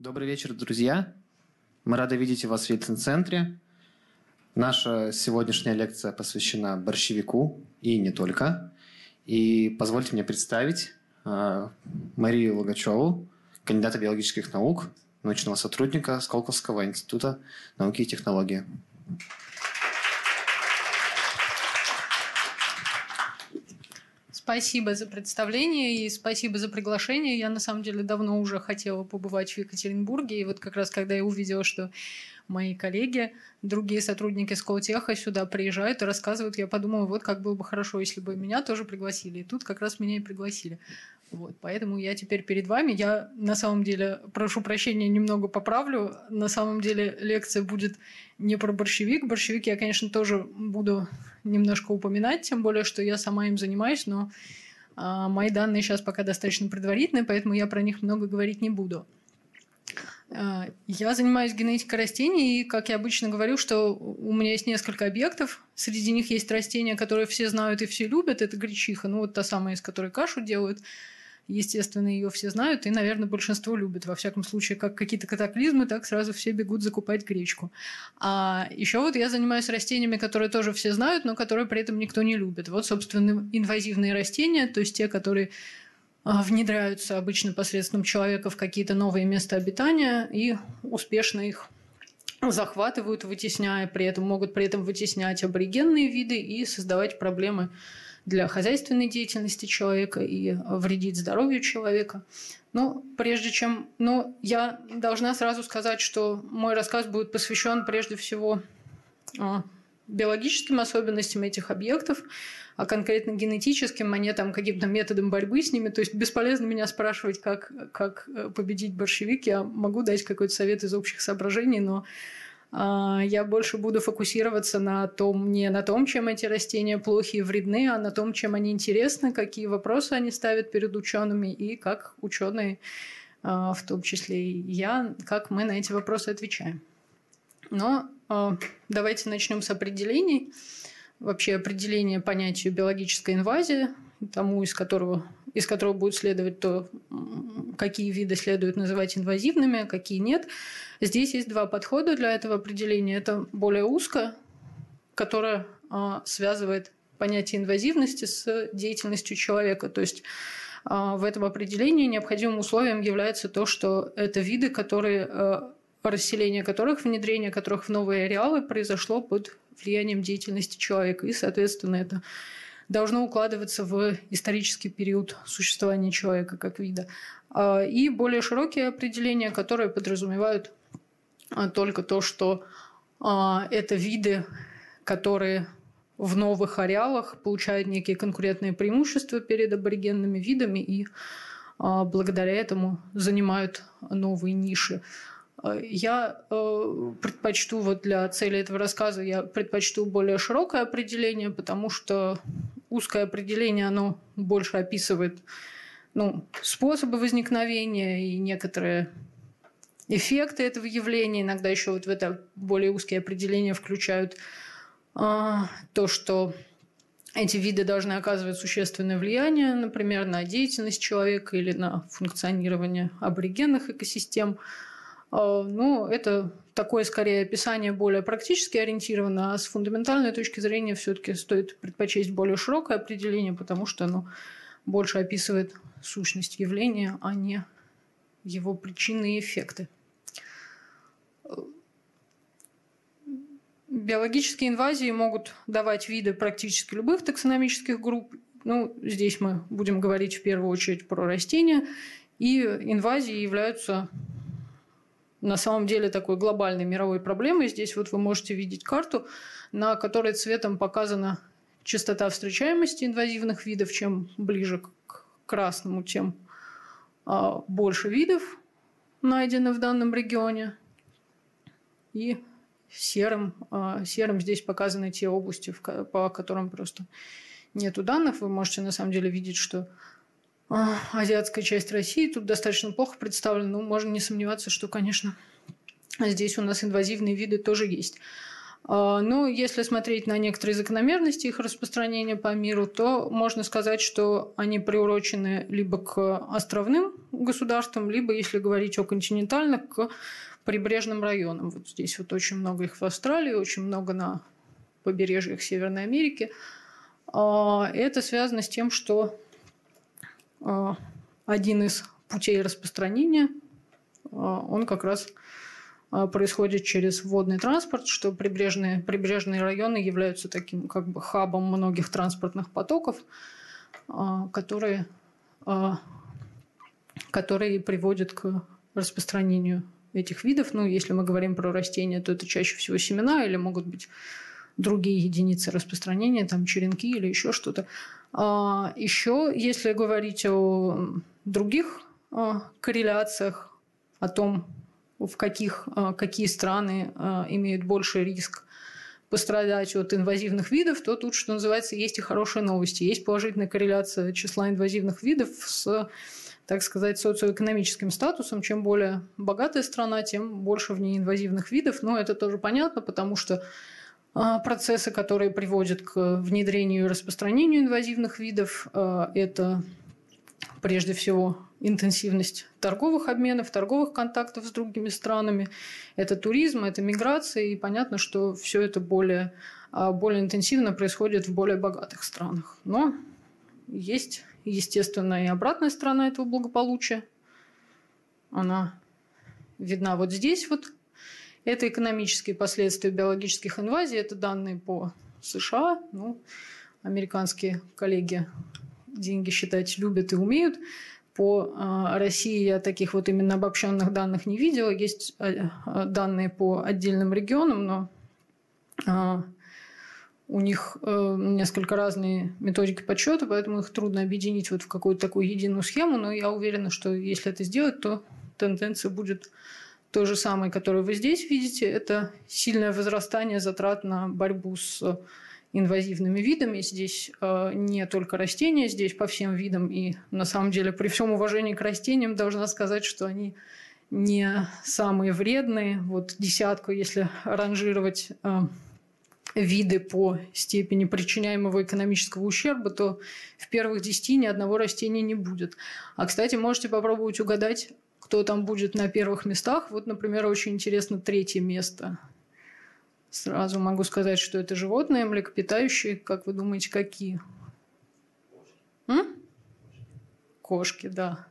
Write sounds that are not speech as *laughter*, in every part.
Добрый вечер, друзья. Мы рады видеть вас в Ельцин-центре. Наша сегодняшняя лекция посвящена борщевику и не только. И позвольте мне представить э, Марию Логачеву, кандидата биологических наук, научного сотрудника Сколковского института науки и технологии. Спасибо за представление и спасибо за приглашение. Я на самом деле давно уже хотела побывать в Екатеринбурге. И вот как раз когда я увидела, что мои коллеги, другие сотрудники Сколтеха сюда приезжают и рассказывают, я подумала, вот как было бы хорошо, если бы меня тоже пригласили. И тут как раз меня и пригласили. Вот, поэтому я теперь перед вами. Я на самом деле, прошу прощения, немного поправлю. На самом деле лекция будет не про борщевик. Борщевик я, конечно, тоже буду немножко упоминать, тем более, что я сама им занимаюсь, но а, мои данные сейчас пока достаточно предварительные, поэтому я про них много говорить не буду. А, я занимаюсь генетикой растений, и, как я обычно говорю, что у меня есть несколько объектов. Среди них есть растения, которые все знают и все любят. Это гречиха, ну вот та самая, из которой кашу делают. Естественно, ее все знают, и, наверное, большинство любит. Во всяком случае, как какие-то катаклизмы, так сразу все бегут закупать гречку. А еще вот я занимаюсь растениями, которые тоже все знают, но которые при этом никто не любит. Вот, собственно, инвазивные растения, то есть те, которые внедряются обычно посредством человека в какие-то новые места обитания и успешно их захватывают, вытесняя, при этом могут при этом вытеснять аборигенные виды и создавать проблемы для хозяйственной деятельности человека и вредить здоровью человека. Но прежде чем... Ну, я должна сразу сказать, что мой рассказ будет посвящен прежде всего а, биологическим особенностям этих объектов, а конкретно генетическим, а не там каким-то методом борьбы с ними. То есть бесполезно меня спрашивать, как, как э, победить большевик. Я могу дать какой-то совет из общих соображений, но а, я больше буду фокусироваться на том, не на том, чем эти растения плохи и вредны, а на том, чем они интересны, какие вопросы они ставят перед учеными и как ученые, а, в том числе и я, как мы на эти вопросы отвечаем. Но а, давайте начнем с определений. Вообще определение понятия биологической инвазии, тому, из которого, из которого будет следовать то, какие виды следует называть инвазивными, а какие нет. Здесь есть два подхода для этого определения. Это более узко, которое а, связывает понятие инвазивности с деятельностью человека. То есть а, в этом определении необходимым условием является то, что это виды, которые а, расселение которых, внедрение которых в новые ареалы произошло под влиянием деятельности человека. И, соответственно, это должно укладываться в исторический период существования человека как вида. И более широкие определения, которые подразумевают а только то, что а, это виды, которые в новых ареалах получают некие конкурентные преимущества перед аборигенными видами и а, благодаря этому занимают новые ниши. Я э, предпочту вот для цели этого рассказа я предпочту более широкое определение, потому что узкое определение оно больше описывает ну, способы возникновения и некоторые эффекты этого явления. Иногда еще вот в это более узкие определения включают а, то, что эти виды должны оказывать существенное влияние, например, на деятельность человека или на функционирование аборигенных экосистем. А, ну, это такое скорее описание более практически ориентировано, а с фундаментальной точки зрения все-таки стоит предпочесть более широкое определение, потому что оно больше описывает сущность явления, а не его причины и эффекты. Биологические инвазии могут давать виды практически любых таксономических групп. Ну, здесь мы будем говорить в первую очередь про растения. И инвазии являются на самом деле такой глобальной мировой проблемой. Здесь вот вы можете видеть карту, на которой цветом показана частота встречаемости инвазивных видов. Чем ближе к красному, тем а, больше видов найдено в данном регионе. И серым, а, серым здесь показаны те области, по которым просто нету данных. Вы можете на самом деле видеть, что азиатская часть России тут достаточно плохо представлена. Но можно не сомневаться, что, конечно, здесь у нас инвазивные виды тоже есть. А, но если смотреть на некоторые закономерности их распространения по миру, то можно сказать, что они приурочены либо к островным государствам, либо, если говорить о континентальных, к прибрежным районам. Вот здесь вот очень много их в Австралии, очень много на побережьях Северной Америки. А, это связано с тем, что один из путей распространения, он как раз а, происходит через водный транспорт, что прибрежные, прибрежные районы являются таким как бы хабом многих транспортных потоков, а, которые, а, которые приводят к распространению этих видов. Ну, если мы говорим про растения, то это чаще всего семена или могут быть другие единицы распространения, там черенки или еще что-то. Еще, если говорить о других корреляциях, о том, в каких, э, какие страны имеют больший риск пострадать от инвазивных видов, то тут, что называется, есть и хорошие новости. Есть положительная корреляция числа инвазивных видов с, так сказать, социоэкономическим статусом. Чем более богатая страна, тем больше в ней инвазивных видов. Но это тоже понятно, потому что процессы, которые приводят к внедрению и распространению инвазивных видов, это прежде всего интенсивность торговых обменов, торговых контактов с другими странами. Это туризм, это миграция, и понятно, что все это более, а, более интенсивно происходит в более богатых странах. Но есть, естественно, и обратная сторона этого благополучия. Она видна вот здесь вот. Это экономические последствия биологических инвазий. Это данные по США. Ну, американские коллеги деньги считать любят и умеют. По а, России я таких вот именно обобщенных данных не видела. Есть а, а, данные по отдельным регионам, но у них э, несколько разные методики подсчета, поэтому их трудно объединить вот в какую-то такую единую схему. Но я уверена, что если это сделать, то тенденция будет то же самое, которое вы здесь видите. Это сильное возрастание затрат на борьбу с инвазивными видами. Здесь э, не только растения, здесь по всем видам. И на самом деле при всем уважении к растениям должна сказать, что они не самые вредные. Вот десятку, если ранжировать э, виды по степени причиняемого экономического ущерба, то в первых десяти ни одного растения не будет. А, кстати, можете попробовать угадать, кто там будет на первых местах. Вот, например, очень интересно третье место – Сразу могу сказать, что это животные млекопитающие. Как вы думаете, какие? М? Кошки, да.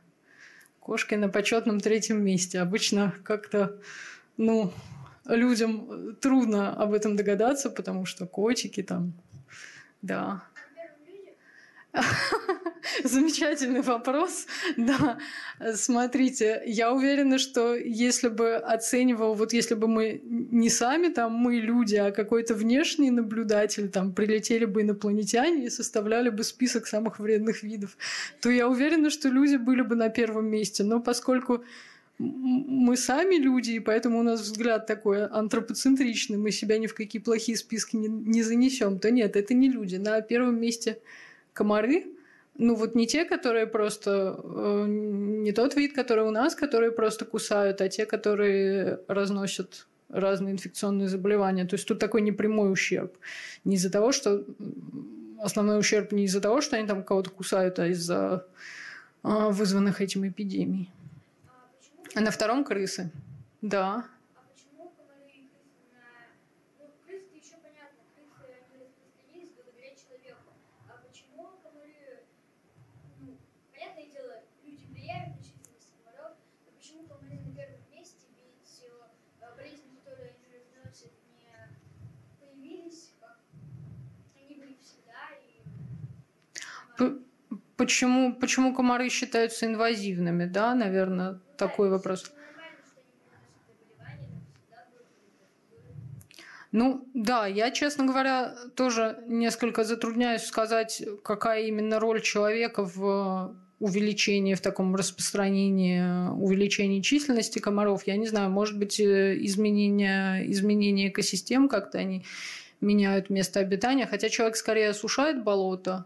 Кошки на почетном третьем месте. Обычно как-то, ну, людям трудно об этом догадаться, потому что котики там, да. *laughs* Замечательный вопрос. Да, смотрите, я уверена, что если бы оценивал, вот если бы мы не сами там, мы люди, а какой-то внешний наблюдатель, там прилетели бы инопланетяне и составляли бы список самых вредных видов, то я уверена, что люди были бы на первом месте. Но поскольку мы сами люди, и поэтому у нас взгляд такой антропоцентричный, мы себя ни в какие плохие списки не, не занесем, то нет, это не люди. На первом месте комары, ну вот не те, которые просто, э, не тот вид, который у нас, которые просто кусают, а те, которые разносят разные инфекционные заболевания. То есть тут такой непрямой ущерб. Не из-за того, что основной ущерб не из-за того, что они там кого-то кусают, а из-за а, вызванных этим эпидемий. А на втором крысы. Да. Почему, почему комары считаются инвазивными, да, наверное, такой вопрос. Ну да, я, честно говоря, тоже несколько затрудняюсь сказать, какая именно роль человека в увеличении, в таком распространении, увеличении численности комаров. Я не знаю, может быть, э, изменение, изменение экосистем как-то они меняют место обитания, хотя человек скорее осушает болото,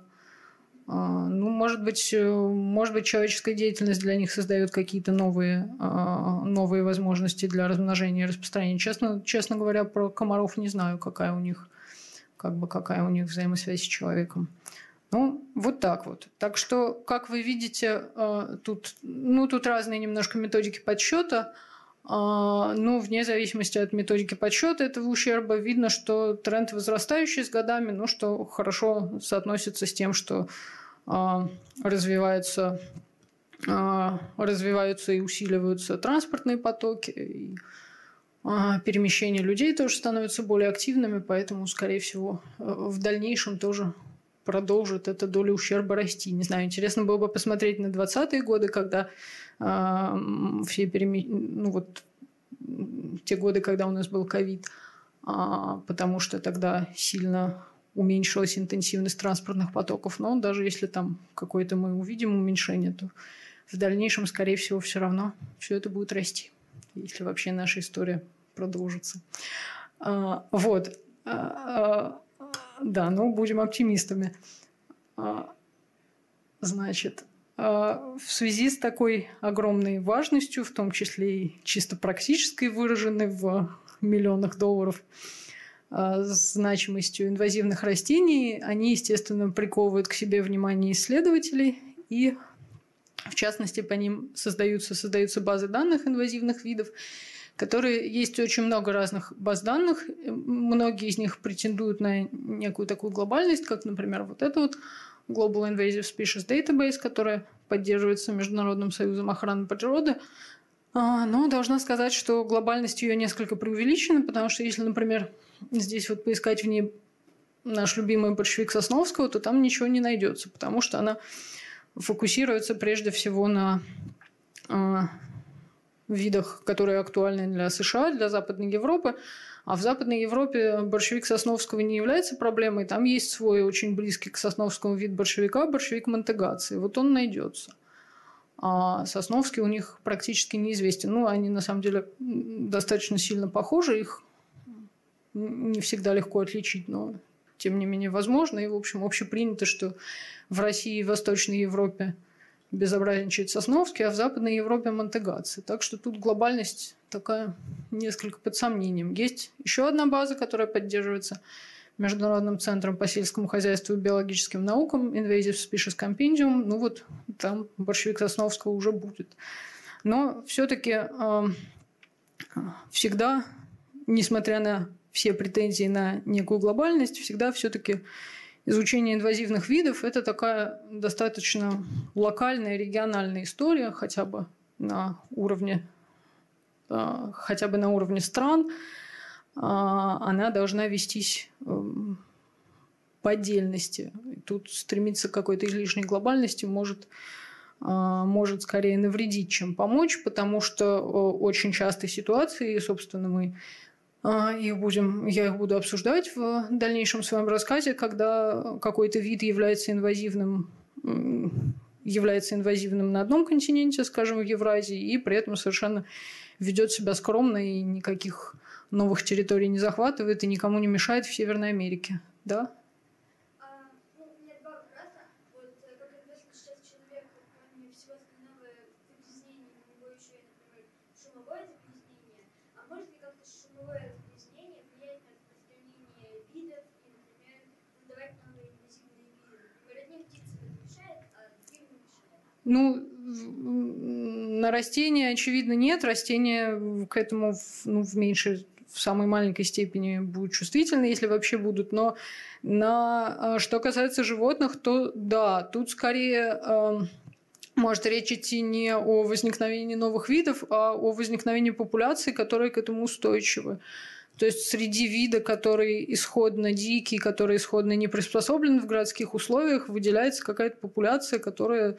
ну, может быть, э, может быть, человеческая деятельность для них создает какие-то новые, а, новые возможности для размножения и распространения. Честно, честно говоря, про комаров не знаю, какая у них, как бы, какая у них взаимосвязь с человеком. Ну, вот так вот. Так что, как вы видите, а, тут, ну, тут разные немножко методики подсчета. Ну, вне зависимости от методики подсчета этого ущерба, видно, что тренд возрастающий с годами, ну, что хорошо соотносится с тем, что а, развиваются, а, развиваются и усиливаются транспортные потоки, и а, перемещение людей тоже становятся более активными, поэтому, скорее всего, в дальнейшем тоже продолжит эта доля ущерба расти. Не знаю, интересно было бы посмотреть на 20-е годы, когда э, все переме... ну вот те годы, когда у нас был ковид, э, потому что тогда сильно уменьшилась интенсивность транспортных потоков. Но даже если там какое-то мы увидим уменьшение, то в дальнейшем, скорее всего, все равно все это будет расти, если вообще наша история продолжится. А, вот. А, а, да, ну будем оптимистами. Значит, в связи с такой огромной важностью, в том числе и чисто практической, выраженной в миллионах долларов, Э, значимостью инвазивных растений, они, естественно, приковывают к себе внимание исследователей и в частности, по ним создаются, создаются базы данных инвазивных видов, которые есть очень много разных баз данных. Многие из них претендуют на некую такую глобальность, как, например, вот это вот Global Invasive Species Database, которая поддерживается Международным союзом охраны природы. А, но должна сказать, что глобальность ее несколько преувеличена, потому что если, например, здесь вот поискать в ней наш любимый большевик Сосновского, то там ничего не найдется, потому что она фокусируется прежде всего на э, видах, которые актуальны для США, для Западной Европы. А в Западной Европе борщевик Сосновского не является проблемой. Там есть свой очень близкий к Сосновскому вид борщевика, борщевик Монтегации. Вот он найдется. А Сосновский у них практически неизвестен. Ну, они на самом деле достаточно сильно похожи, их не всегда легко отличить, но тем не менее возможно. И, в общем, общепринято, что в России и Восточной Европе безобразничает Сосновский, а в Западной Европе Монтегаци. Так что тут глобальность такая несколько под сомнением. Есть еще одна база, которая поддерживается Международным центром по сельскому хозяйству и биологическим наукам Invasive Species Compendium. Ну вот там большевик Сосновского уже будет. Но все-таки э, всегда, несмотря на все претензии на некую глобальность, всегда все-таки изучение инвазивных видов – это такая достаточно локальная, региональная история, хотя бы на уровне, а, хотя бы на уровне стран. А, она должна вестись эм, по отдельности. Тут стремиться к какой-то излишней глобальности может а, может скорее навредить, чем помочь, потому что очень часто ситуации, и, собственно, мы их будем, я их буду обсуждать в дальнейшем своем рассказе, когда какой-то вид является инвазивным является инвазивным на одном континенте, скажем, в Евразии, и при этом совершенно ведет себя скромно и никаких новых территорий не захватывает и никому не мешает в Северной Америке. Да? Ну, на растения, очевидно, нет. Растения к этому ну, в меньшей, в самой маленькой степени будут чувствительны, если вообще будут. Но на, а, что касается животных, то да, тут скорее э, может речь идти не о возникновении новых видов, а о возникновении популяций, которые к этому устойчивы. То есть среди вида, который исходно дикий, который исходно не приспособлен в городских условиях, выделяется какая-то популяция, которая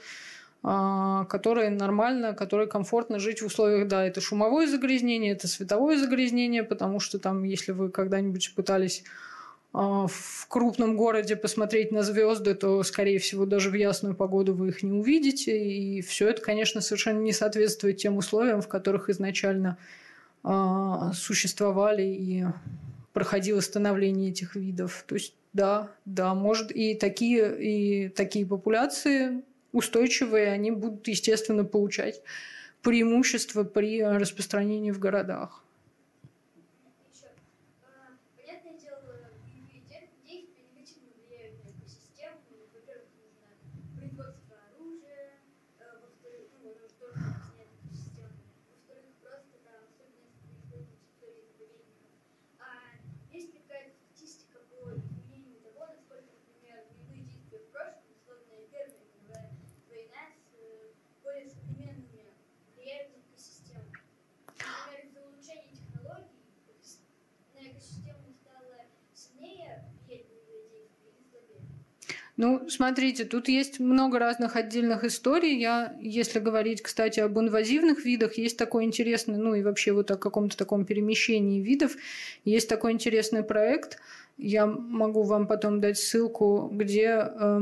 а, которой нормально, которой комфортно жить в условиях, да, это шумовое загрязнение, это световое загрязнение, потому что там, если вы когда-нибудь пытались а, в крупном городе посмотреть на звезды, то, скорее всего, даже в ясную погоду вы их не увидите. И все это, конечно, совершенно не соответствует тем условиям, в которых изначально э, существовали и проходило становление этих видов. То есть, да, да, может и такие, и такие популяции устойчивые, они будут, естественно, получать преимущество при распространении в городах. Ну, смотрите, тут есть много разных отдельных историй. Я, если говорить, кстати, об инвазивных видах, есть такой интересный, ну и вообще вот о каком-то таком перемещении видов, есть такой интересный проект. Я могу вам потом дать ссылку, где э,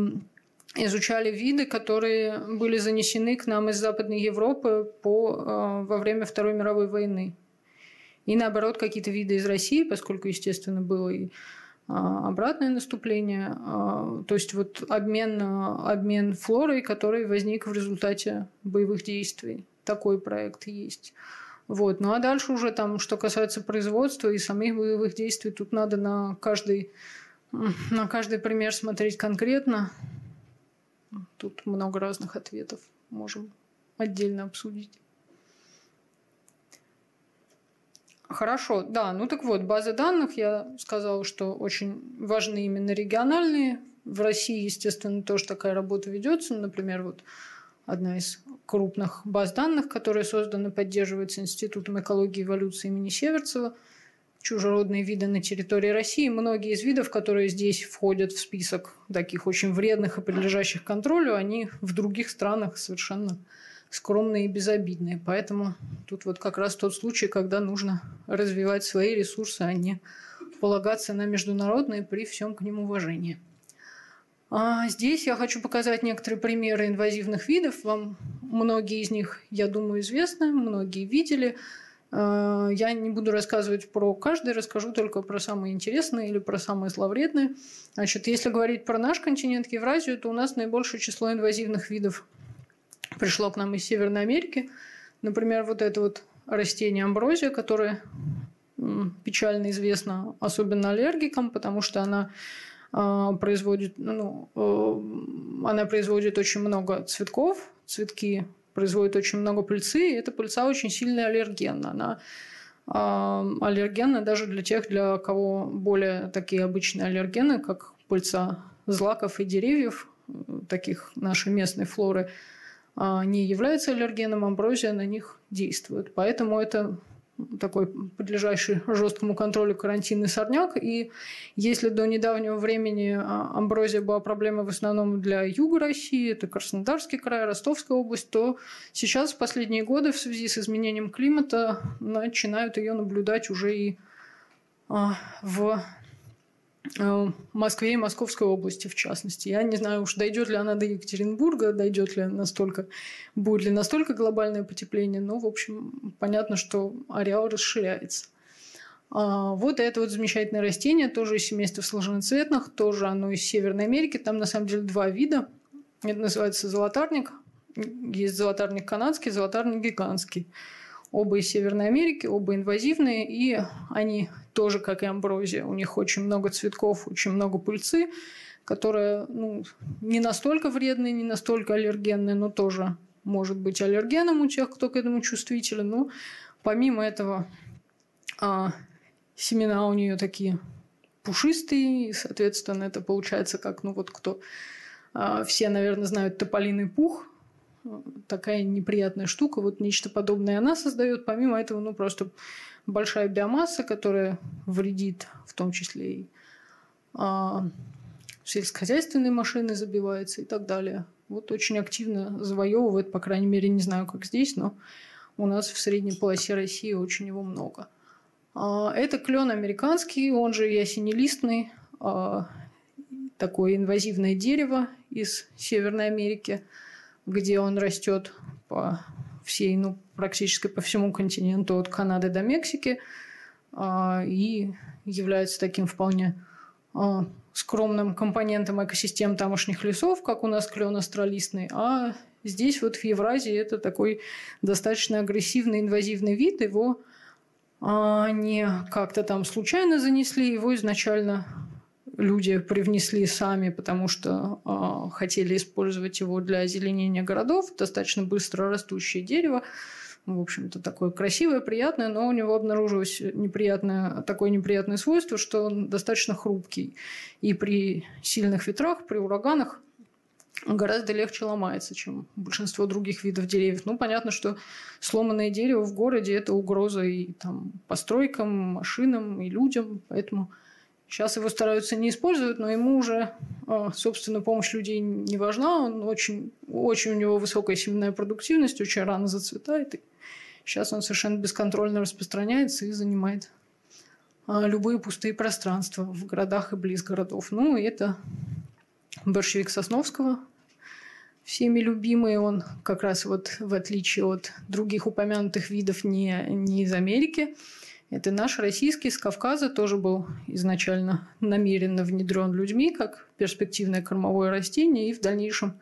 изучали виды, которые были занесены к нам из Западной Европы по, э, во время Второй мировой войны. И наоборот, какие-то виды из России, поскольку, естественно, было и обратное наступление, а, то есть вот обмен, обмен флорой, который возник в результате боевых действий. Такой проект есть. Вот. Ну а дальше уже там, что касается производства и самих боевых действий, тут надо на каждый, на каждый пример смотреть конкретно. Тут много разных ответов можем отдельно обсудить. Хорошо, да. Ну так вот, базы данных, я сказала, что очень важны именно региональные. В России, естественно, тоже такая работа ведется. Например, вот одна из крупных баз данных, которая создана, поддерживается Институтом экологии и эволюции имени Северцева. Чужеродные виды на территории России. Многие из видов, которые здесь входят в список таких очень вредных и подлежащих контролю, они в других странах совершенно скромные и безобидные. Поэтому тут вот как раз тот случай, когда нужно развивать свои ресурсы, а не полагаться на международные при всем к ним уважении. А здесь я хочу показать некоторые примеры инвазивных видов. Вам многие из них, я думаю, известны, многие видели. А, я не буду рассказывать про каждый, расскажу только про самые интересные или про самые зловредные. Значит, если говорить про наш континент Евразию, то у нас наибольшее число инвазивных видов пришло к нам из Северной Америки. Например, вот это вот растение амброзия, которое печально известно особенно аллергикам, потому что она э, производит, ну, э, она производит очень много цветков, цветки производят очень много пыльцы, и эта пыльца очень сильно аллергенна. Она э, аллергенна даже для тех, для кого более такие обычные аллергены, как пыльца злаков и деревьев, таких нашей местной флоры – а, не является аллергеном, амброзия на них действует. Поэтому это такой подлежащий жесткому контролю карантинный сорняк. И если до недавнего времени а, амброзия была проблемой в основном для юга России, это Краснодарский край, Ростовская область, то сейчас в последние годы в связи с изменением климата начинают ее наблюдать уже и а, Э, Москве и Московской области, в частности. Я не знаю уж, дойдет ли она до Екатеринбурга, дойдет ли настолько, будет ли настолько глобальное потепление, но, в общем, понятно, что ареал расширяется. А, вот это вот замечательное растение, тоже из семейства сложноцветных, тоже оно из Северной Америки. Там, на самом деле, два вида. Это называется золотарник. Есть золотарник канадский, золотарник гигантский. Оба из Северной Америки, оба инвазивные, и они тоже, как и амброзия, у них очень много цветков, очень много пыльцы, которая ну, не настолько вредная, не настолько аллергенная, но тоже может быть аллергеном у тех, кто к этому чувствителен. Но помимо этого а, семена у нее такие пушистые, и, соответственно, это получается как, ну вот кто... А, все, наверное, знают тополиный пух, такая неприятная штука, вот нечто подобное она создает. Помимо этого, ну, просто большая биомасса, которая вредит в том числе и а, сельскохозяйственные машины забиваются и так далее. Вот очень активно завоевывает, по крайней мере, не знаю, как здесь, но у нас в средней полосе России очень его много. А, это клен американский, он же ясенелистный, а, такое инвазивное дерево из Северной Америки – где он растет по всей, ну, практически по всему континенту, от Канады до Мексики, а, и является таким вполне а, скромным компонентом экосистем тамошних лесов, как у нас клен астролистный, а здесь вот в Евразии это такой достаточно агрессивный инвазивный вид, его а, не как-то там случайно занесли, его изначально люди привнесли сами, потому что э, хотели использовать его для озеленения городов. Достаточно быстро растущее дерево. В общем-то, такое красивое, приятное, но у него обнаружилось неприятное, такое неприятное свойство, что он достаточно хрупкий. И при сильных ветрах, при ураганах гораздо легче ломается, чем большинство других видов деревьев. Ну, понятно, что сломанное дерево в городе – это угроза и там, постройкам, машинам, и людям. Поэтому Сейчас его стараются не использовать, но ему уже, а, собственно, помощь людей не важна. Он очень, очень у него высокая семенная продуктивность, очень рано зацветает. И сейчас он совершенно бесконтрольно распространяется и занимает а, любые пустые пространства в городах и близ городов. Ну, это борщевик Сосновского, всеми любимый. Он как раз вот в отличие от других упомянутых видов не, не из Америки – это наш российский с Кавказа тоже был изначально намеренно внедрен людьми как перспективное кормовое растение и в дальнейшем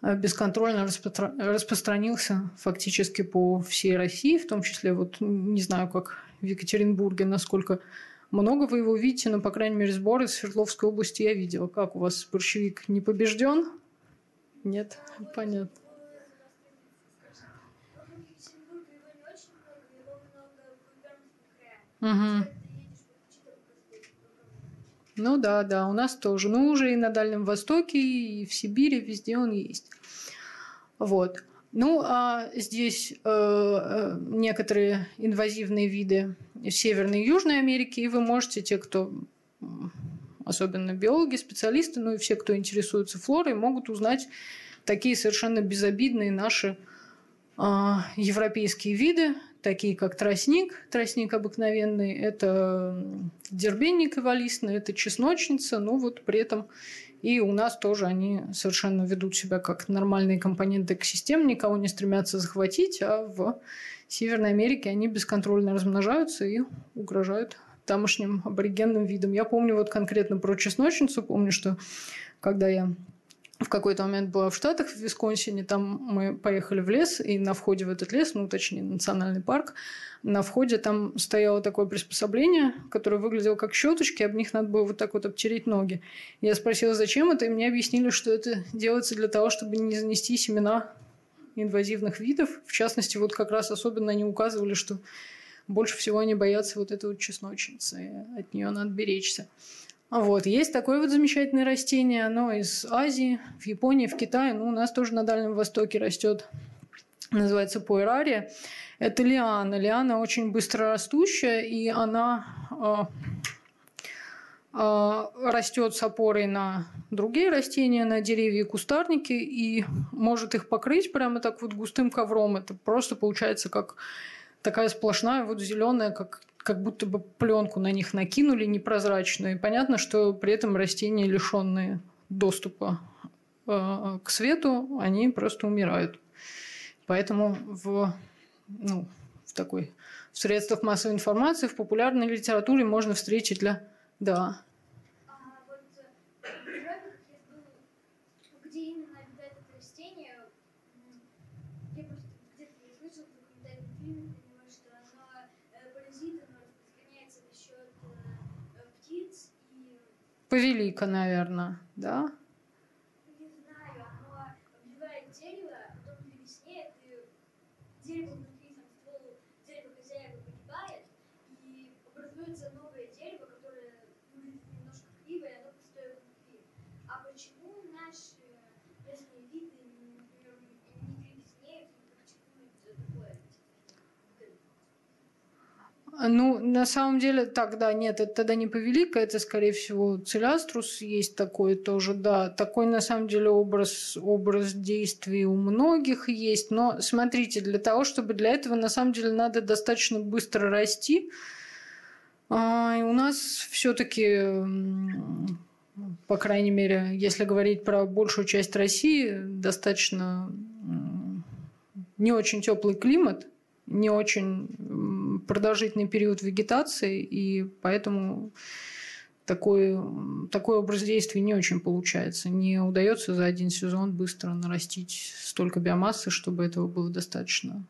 э, бесконтрольно распро... распространился фактически по всей России, в том числе, вот не знаю, как в Екатеринбурге, насколько много вы его видите, но, по крайней мере, сборы из Свердловской области я видела. Как у вас борщевик не побежден? Нет? Понятно. Угу. Ну да, да, у нас тоже. Ну, уже и на Дальнем Востоке, и в Сибири, везде он есть. Вот. Ну, а здесь э, э некоторые инвазивные виды в Северной и Южной Америке, и вы можете, те, кто особенно биологи, специалисты, ну и все, кто интересуется флорой, могут узнать такие совершенно безобидные наши э, европейские виды, такие как тростник, тростник обыкновенный, это дербенник эволистный, это чесночница, но вот при этом и у нас тоже они совершенно ведут себя как нормальные компоненты экосистем, никого не стремятся захватить, а в Северной Америке они бесконтрольно размножаются и угрожают тамошним аборигенным видам. Я помню вот конкретно про чесночницу, помню, что когда я в какой-то момент была в Штатах, в Висконсине, там мы поехали в лес, и на входе в этот лес, ну, точнее, национальный парк, на входе там стояло такое приспособление, которое выглядело как щеточки, об них надо было вот так вот обтереть ноги. Я спросила, зачем это, и мне объяснили, что это делается для того, чтобы не занести семена инвазивных видов. В частности, вот как раз особенно они указывали, что больше всего они боятся вот этой вот чесночницы, от нее надо беречься. Вот. Есть такое вот замечательное растение, оно из Азии, в Японии, в Китае, ну, у нас тоже на Дальнем Востоке растет, называется пуэрария. Это лиана. Лиана очень быстро растущая, и она э, э, растет с опорой на другие растения, на деревья и кустарники, и может их покрыть прямо так вот густым ковром. Это просто получается как такая сплошная вот зеленая, как как будто бы пленку на них накинули непрозрачную. И понятно, что при этом растения, лишенные доступа э, к свету, они просто умирают. Поэтому в, ну, в такой в средствах массовой информации, в популярной литературе можно встретить для... Да. Повелика, наверное, да? Не знаю, оно обвивает дерево, а потом при весне это дерево внутри, там, ствол дерева хозяева погибает, и образуется новое дерево, которое выглядит немножко криво, и оно пустое внутри. А почему наши местные виды, например, не при весне, почему это такое? Ну, на самом деле, так, да, нет, это тогда не повелика, это, скорее всего, целяструс есть такой тоже, да. Такой, на самом деле, образ, образ действий у многих есть. Но, смотрите, для того, чтобы для этого, на самом деле, надо достаточно быстро расти. А, и у нас все таки по крайней мере, если говорить про большую часть России, достаточно не очень теплый климат, не очень продолжительный период вегетации, и поэтому такой, такой образ действий не очень получается. Не удается за один сезон быстро нарастить столько биомассы, чтобы этого было достаточно.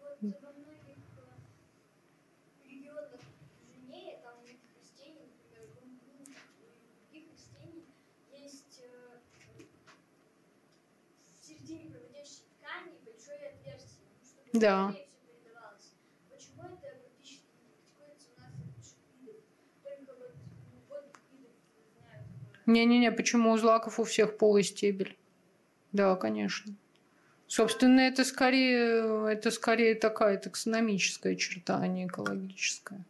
Вот во многих э, регионах южнее, там у неких растений, например, бамбук и других растений, есть э, в середине проводящей ткани большое отверстие, ну, чтобы Да. быстрее все передавалось. Почему это практически не практикуется у нас от больших видов? Только вот у водных видов знаю такое. Не-не-не, почему у злаков у всех полый стебель? Да, конечно. Собственно, это скорее, это скорее такая таксономическая черта, а не экологическая.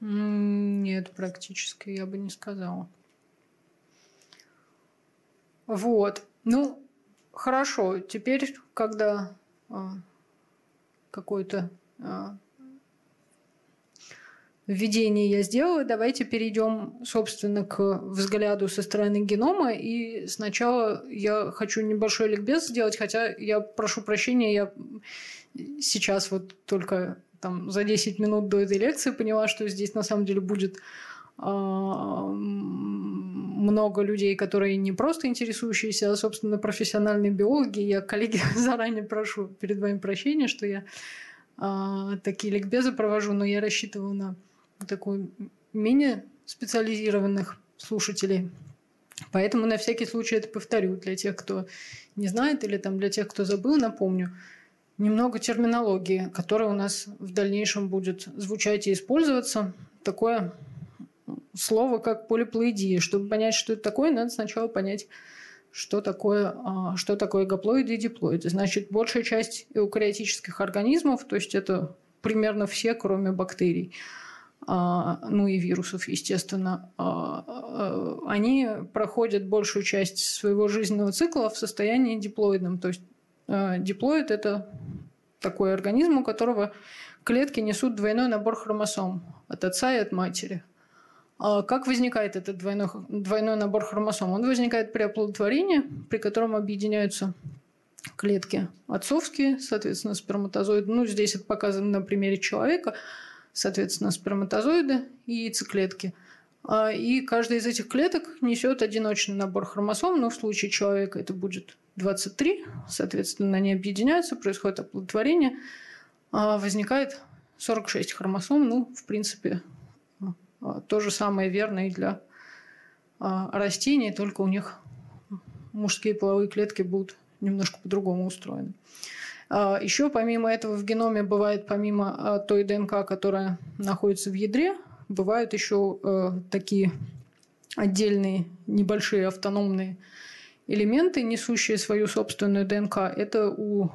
Нет, практически я бы не сказала. Вот. Ну, хорошо. Теперь, когда а, какое-то а, введение я сделала, давайте перейдем, собственно, к взгляду со стороны генома. И сначала я хочу небольшой ликбез сделать, хотя я прошу прощения, я сейчас вот только там за 10 минут до этой лекции поняла, что здесь на самом деле будет много людей, которые не просто интересующиеся, а, собственно, профессиональные биологи. Я, коллеги, *laughs* заранее прошу перед вами прощения, что я а, такие ликбезы провожу, но я рассчитываю на такую менее специализированных слушателей. Поэтому на всякий случай это повторю для тех, кто не знает, или там для тех, кто забыл, напомню. Немного терминологии, которая у нас в дальнейшем будет звучать и использоваться. Такое слово, как полиплоидия. Чтобы понять, что это такое, надо сначала понять, что такое, а, что такое гаплоиды и диплоиды. Значит, большая часть эукариотических организмов, то есть это примерно все, кроме бактерий, а, ну и вирусов, естественно, а, они проходят большую часть своего жизненного цикла в состоянии диплоидном. То есть диплоид – это такой организм, у которого клетки несут двойной набор хромосом от отца и от матери. А Как возникает этот двойной, двойной набор хромосом? Он возникает при оплодотворении, при котором объединяются клетки отцовские, соответственно, сперматозоиды. Ну, здесь это показано на примере человека. Соответственно, сперматозоиды и яйцеклетки. А, И каждая из этих клеток несет одиночный набор хромосом, но в случае человека это будет 23, соответственно, они объединяются, происходит оплодотворение, а, возникает 46 хромосом, ну, в принципе, то же самое верно и для а, растений, только у них мужские половые клетки будут немножко по-другому устроены. А, Еще помимо этого в геноме бывает, помимо а, той ДНК, которая находится в ядре, бывают еще э, такие отдельные небольшие автономные элементы, несущие свою собственную ДНК. Это у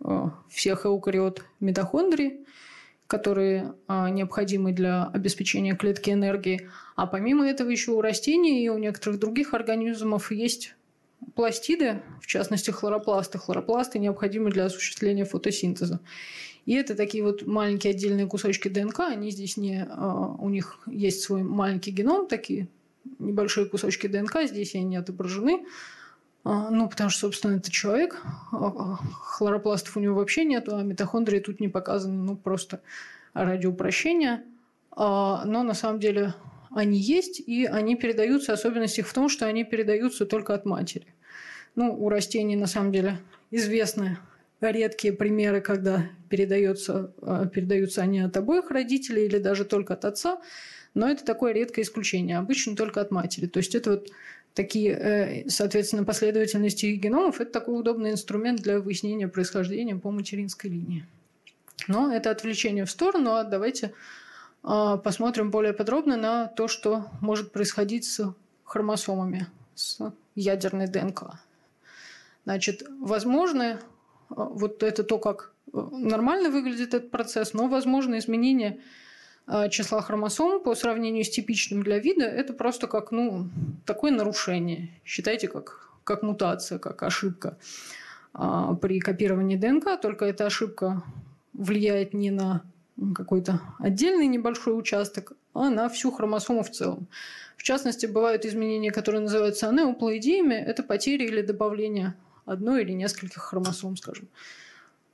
э, всех эукариот митохондрий, которые а, необходимы для обеспечения клетки энергией. А помимо этого еще у растений и у некоторых других организмов есть пластиды, в частности хлоропласты. Хлоропласты необходимы для осуществления фотосинтеза. И это такие вот маленькие отдельные кусочки ДНК, они здесь не... а, У них есть свой маленький геном, такие небольшие кусочки ДНК, здесь они не отображены. А, Ну, потому что, собственно, это человек, а, а, хлоропластов у него вообще нет, а митохондрии тут не показаны, ну, просто ради упрощения. Но на самом деле они есть, и они передаются, особенность их в том, что они передаются только от матери. Ну, у растений, на самом деле, известны редкие примеры, когда передается, передаются они от обоих родителей или даже только от отца, но это такое редкое исключение, обычно только от матери. То есть это вот такие, э, соответственно, последовательности геномов – это такой удобный инструмент для выяснения происхождения по материнской линии. Но это отвлечение в сторону, а давайте а, посмотрим более подробно на то, что может происходить с хромосомами, с ядерной ДНК. Значит, возможны а, вот это то, как э, нормально выглядит этот процесс, но возможно изменение а, числа хромосом по сравнению с типичным для вида, это просто как ну, такое нарушение. Считайте как, как мутация, как ошибка а, при копировании ДНК, только эта ошибка влияет не на какой-то отдельный небольшой участок, а на всю хромосому в целом. В частности, бывают изменения, которые называются анеуплоидиями. Это потери или добавление одной или нескольких хромосом, скажем.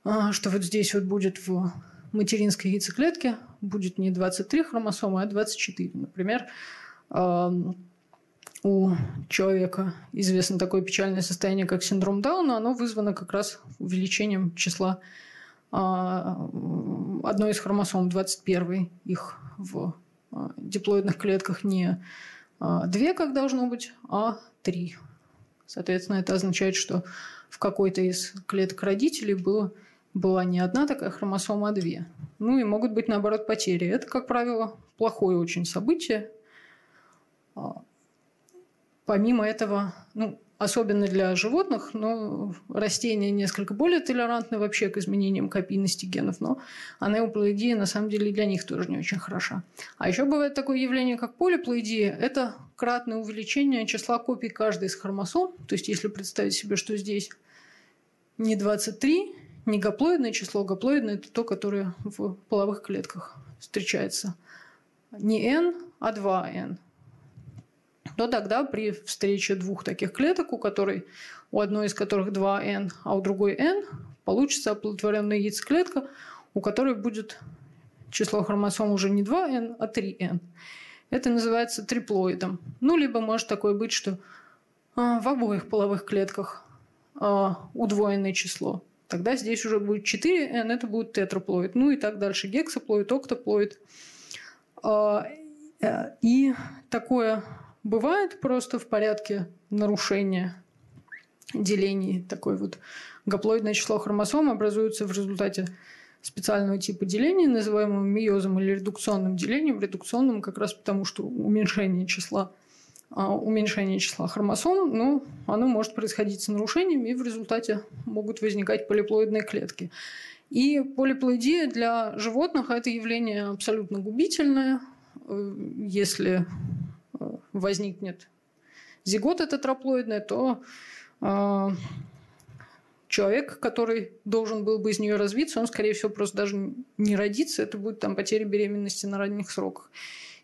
А, что вот здесь вот будет в материнской яйцеклетке, будет не 23 хромосомы, а 24. Например, у человека известно такое печальное состояние, как синдром Дауна, оно вызвано как раз увеличением числа а, одной из хромосом, 21 их в а, диплоидных клетках не а, две, как должно быть, а три. Соответственно, это означает, что в какой-то из клеток родителей было, была не одна такая хромосома, а две. Ну и могут быть, наоборот, потери. Это, как правило, плохое очень событие. Помимо этого, ну, особенно для животных, но растения несколько более толерантны вообще к изменениям копийности генов, но анеуплоидия на самом деле для них тоже не очень хороша. А еще бывает такое явление, как полиплоидия. Это кратное увеличение числа копий каждой из хромосом. То есть, если представить себе, что здесь не 23, не гаплоидное число, гаплоидное – это то, которое в половых клетках встречается. Не n, а 2n то тогда при встрече двух таких клеток, у которой у одной из которых 2n, а у другой n, получится оплодотворенная яйцеклетка, у которой будет число хромосом уже не 2n, а 3n. Это называется триплоидом. Ну, либо может такое быть, что а, в обоих половых клетках а, удвоенное число. Тогда здесь уже будет 4n, это будет тетраплоид. Ну и так дальше. Гексаплоид, октоплоид. А, э, и такое Бывает просто в порядке нарушения делений. Такое вот гаплоидное число хромосом образуется в результате специального типа деления, называемого миозом или редукционным делением. Редукционным как раз потому, что уменьшение числа уменьшение числа хромосом, ну, оно может происходить с нарушениями, и в результате могут возникать полиплоидные клетки. И полиплоидия для животных – это явление абсолютно губительное. Э, если возникнет зигота тетраплоидная, то э, человек, который должен был бы из нее развиться, он, скорее всего, просто даже не родится. Это будет там потеря беременности на ранних сроках.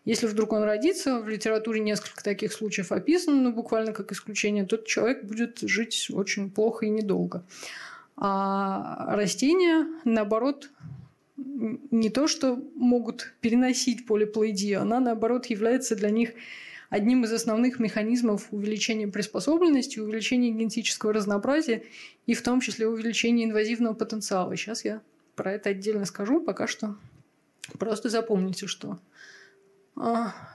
Если вдруг он родится, в литературе несколько таких случаев описано, но буквально как исключение, тот человек будет жить очень плохо и недолго. А растения, наоборот, не то, что могут переносить полиплоидию, она, наоборот, является для них одним из основных механизмов увеличения приспособленности, увеличения генетического разнообразия и в том числе увеличения инвазивного потенциала. Сейчас я про это отдельно скажу, пока что просто запомните, что,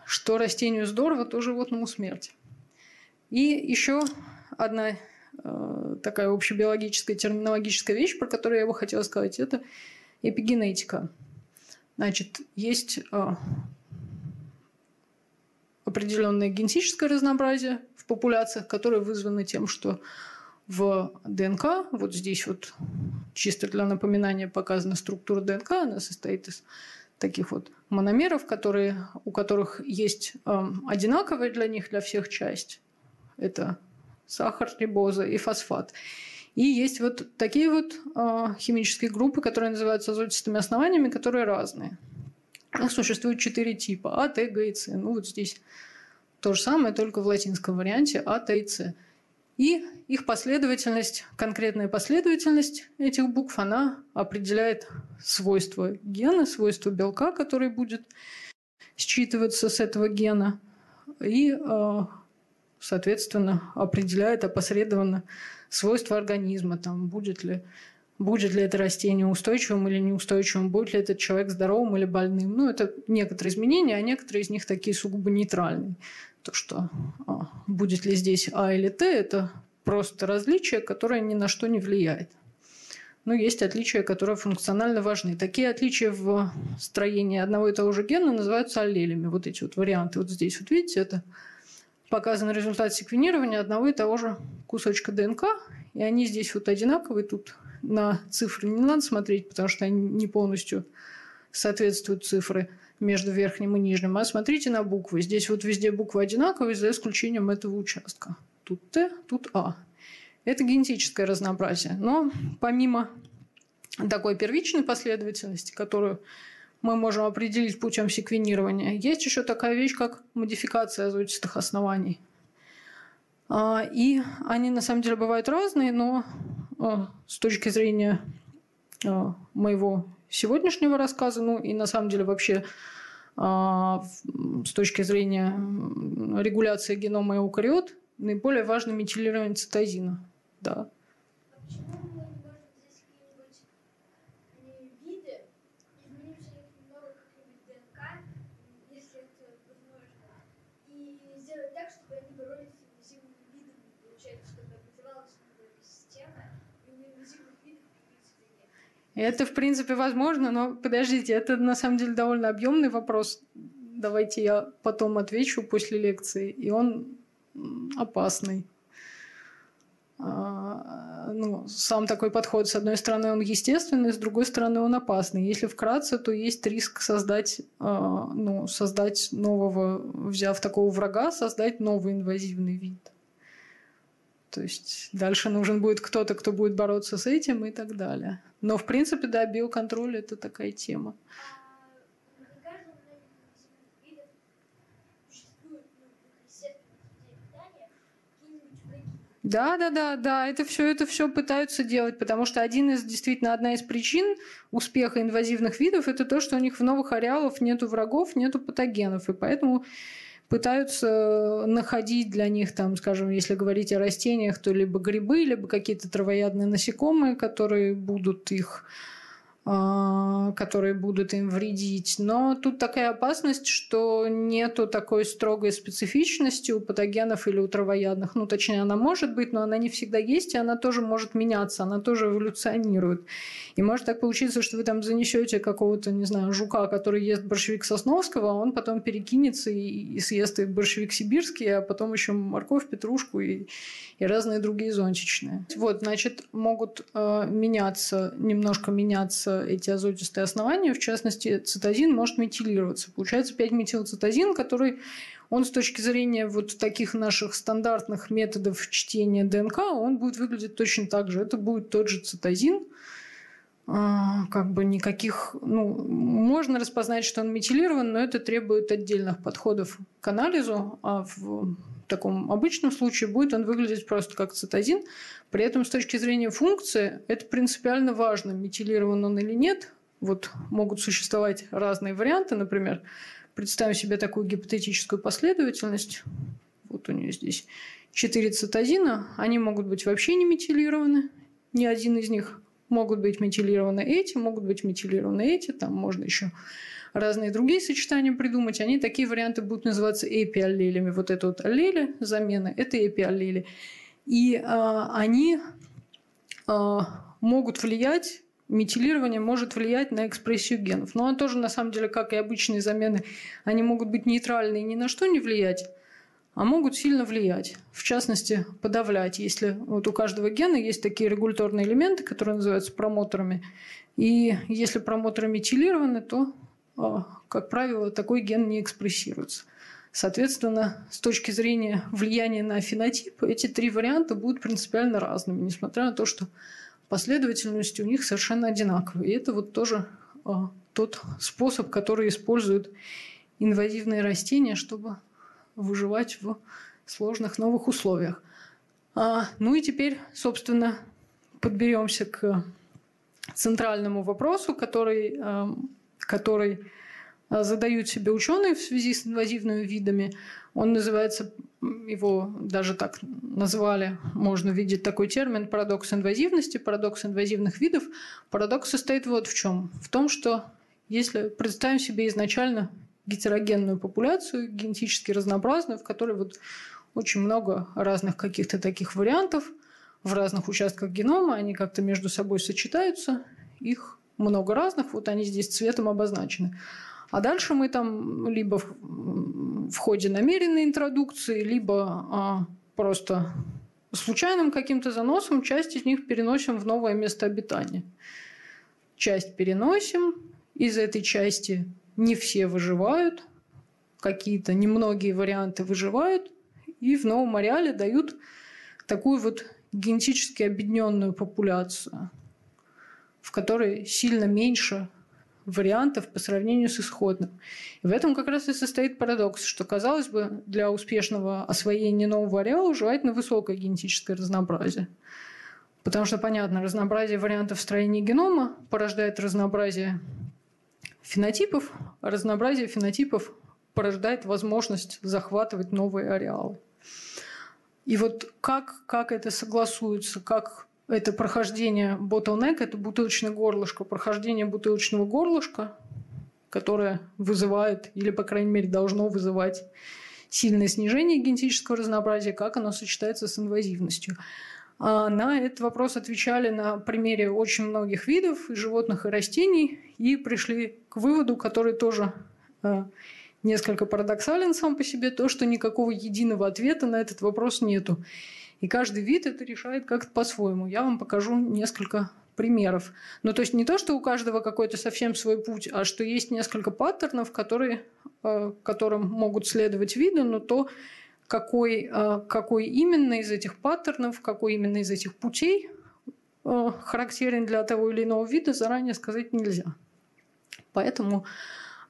что растению здорово, то животному смерть. И еще одна а, такая общебиологическая терминологическая вещь, про которую я бы хотела сказать, это эпигенетика. Значит, есть а, определенное генетическое разнообразие в популяциях, которые вызваны тем, что в ДНК, вот здесь вот чисто для напоминания показана структура ДНК, она состоит из таких вот мономеров, которые, у которых есть э, одинаковая для них, для всех часть. Это сахар, рибоза и фосфат. И есть вот такие вот э, химические группы, которые называются азотистыми основаниями, которые разные. Их существует четыре типа – А, Т, Г и С. Ну, вот здесь то же самое, только в латинском варианте А, Т и С. И их последовательность, конкретная последовательность этих букв, она определяет свойства гена, свойства белка, который будет считываться с этого гена, и, а, соответственно, определяет опосредованно свойства организма, там, будет ли будет ли это растение устойчивым или неустойчивым, будет ли этот человек здоровым или больным. Ну, это некоторые изменения, а некоторые из них такие сугубо нейтральные. То, что а, будет ли здесь А или Т, это просто различие, которое ни на что не влияет. Но есть отличия, которые функционально важны. Такие отличия в строении одного и того же гена называются аллелями. Вот эти вот варианты. Вот здесь вот видите, это показан результат секвенирования одного и того же кусочка ДНК, и они здесь вот одинаковые. Тут на цифры не надо смотреть, потому что они не полностью соответствуют цифры между верхним и нижним. А смотрите на буквы. Здесь вот везде буквы одинаковые, за исключением этого участка. Тут Т, тут А. Это генетическое разнообразие. Но помимо такой первичной последовательности, которую мы можем определить путем секвенирования. Есть еще такая вещь, как модификация азотистых оснований. А, и они на самом деле бывают разные, но а, с точки зрения а, моего сегодняшнего рассказа, ну и на самом деле вообще с точки зрения регуляции генома эукариот, наиболее важно метилирование цитозина. Да. Это, в принципе, возможно, но подождите, это на самом деле довольно объемный вопрос. Давайте я потом отвечу после лекции, и он опасный. А, ну, сам такой подход, с одной стороны, он естественный, с другой стороны, он опасный. Если вкратце, то есть риск создать, а, ну, создать нового, взяв такого врага, создать новый инвазивный вид. То есть дальше нужен будет кто-то, кто будет бороться с этим и так далее. Но, в принципе, да, биоконтроль – это такая тема. Да, да, да, да, это все, это все пытаются делать, потому что один из, действительно, одна из причин успеха инвазивных видов – это то, что у них в новых ареалах нету врагов, нету патогенов, и поэтому пытаются находить для них, там, скажем, если говорить о растениях, то либо грибы, либо какие-то травоядные насекомые, которые будут их которые будут им вредить. Но тут такая опасность, что нету такой строгой специфичности у патогенов или у травоядных. Ну, точнее, она может быть, но она не всегда есть, и она тоже может меняться, она тоже эволюционирует. И может так получиться, что вы там занесете какого-то, не знаю, жука, который ест борщевик Сосновского, а он потом перекинется и, и съест и борщевик сибирский, а потом еще морковь, петрушку и, и разные другие зонтичные. Вот, значит, могут э, меняться, немножко меняться эти азотистые основания, в частности, цитозин может метилироваться. Получается 5-метилцитозин, который он с точки зрения вот таких наших стандартных методов чтения ДНК, он будет выглядеть точно так же. Это будет тот же цитозин, а, как бы никаких, ну, можно распознать, что он метилирован, но это требует отдельных подходов к анализу, а в таком обычном случае будет он выглядеть просто как цитозин. При этом с точки зрения функции это принципиально важно, метилирован он или нет. Вот могут существовать разные варианты, например, представим себе такую гипотетическую последовательность. Вот у нее здесь четыре цитозина, они могут быть вообще не метилированы, ни один из них могут быть метилированы эти, могут быть метилированы эти, там можно еще разные другие сочетания придумать, они такие варианты будут называться эпиаллелями. Вот это вот аллели замены, это эпиаллели. И а, они а, могут влиять метилирование может влиять на экспрессию генов. Но он тоже, на самом деле, как и обычные замены, они могут быть нейтральны и ни на что не влиять, а могут сильно влиять. В частности, подавлять. Если вот у каждого гена есть такие регуляторные элементы, которые называются промоторами, и если промоторы метилированы, то как правило, такой ген не экспрессируется. Соответственно, с точки зрения влияния на фенотип, эти три варианта будут принципиально разными, несмотря на то, что последовательность у них совершенно одинаковая. И это вот тоже а, тот способ, который используют инвазивные растения, чтобы выживать в сложных новых условиях. А, ну и теперь, собственно, подберемся к центральному вопросу, который который а, задают себе ученые в связи с инвазивными видами. Он называется, его даже так назвали, можно видеть такой термин парадокс инвазивности, парадокс инвазивных видов. Парадокс состоит вот в чем. В том, что если представим себе изначально гетерогенную популяцию, генетически разнообразную, в которой вот очень много разных каких-то таких вариантов в разных участках генома, они как-то между собой сочетаются, их много разных, вот они здесь цветом обозначены. А дальше мы там либо в, ходе намеренной интродукции, либо а, просто случайным каким-то заносом часть из них переносим в новое место обитания. Часть переносим, из этой части не все выживают, какие-то немногие варианты выживают, и в новом ареале дают такую вот генетически объединенную популяцию – в которой сильно меньше вариантов по сравнению с исходным. И в этом как раз и состоит парадокс, что, казалось бы, для успешного освоения нового ареала желательно высокое генетическое разнообразие. Потому что, понятно, разнообразие вариантов строения генома порождает разнообразие фенотипов, а разнообразие фенотипов порождает возможность захватывать новые ареалы. И вот как, как это согласуется, как это прохождение bottleneck, это бутылочное горлышко, прохождение бутылочного горлышка, которое вызывает, или, по крайней мере, должно вызывать сильное снижение генетического разнообразия, как оно сочетается с инвазивностью. А на этот вопрос отвечали на примере очень многих видов и животных, и растений, и пришли к выводу, который тоже э, несколько парадоксален сам по себе, то, что никакого единого ответа на этот вопрос нету. И каждый вид это решает как-то по-своему. Я вам покажу несколько примеров. Ну, то есть не то, что у каждого какой-то совсем свой путь, а что есть несколько паттернов, которые, э, которым могут следовать виды, но то, какой, э, какой именно из этих паттернов, какой именно из этих путей э, характерен для того или иного вида, заранее сказать нельзя. Поэтому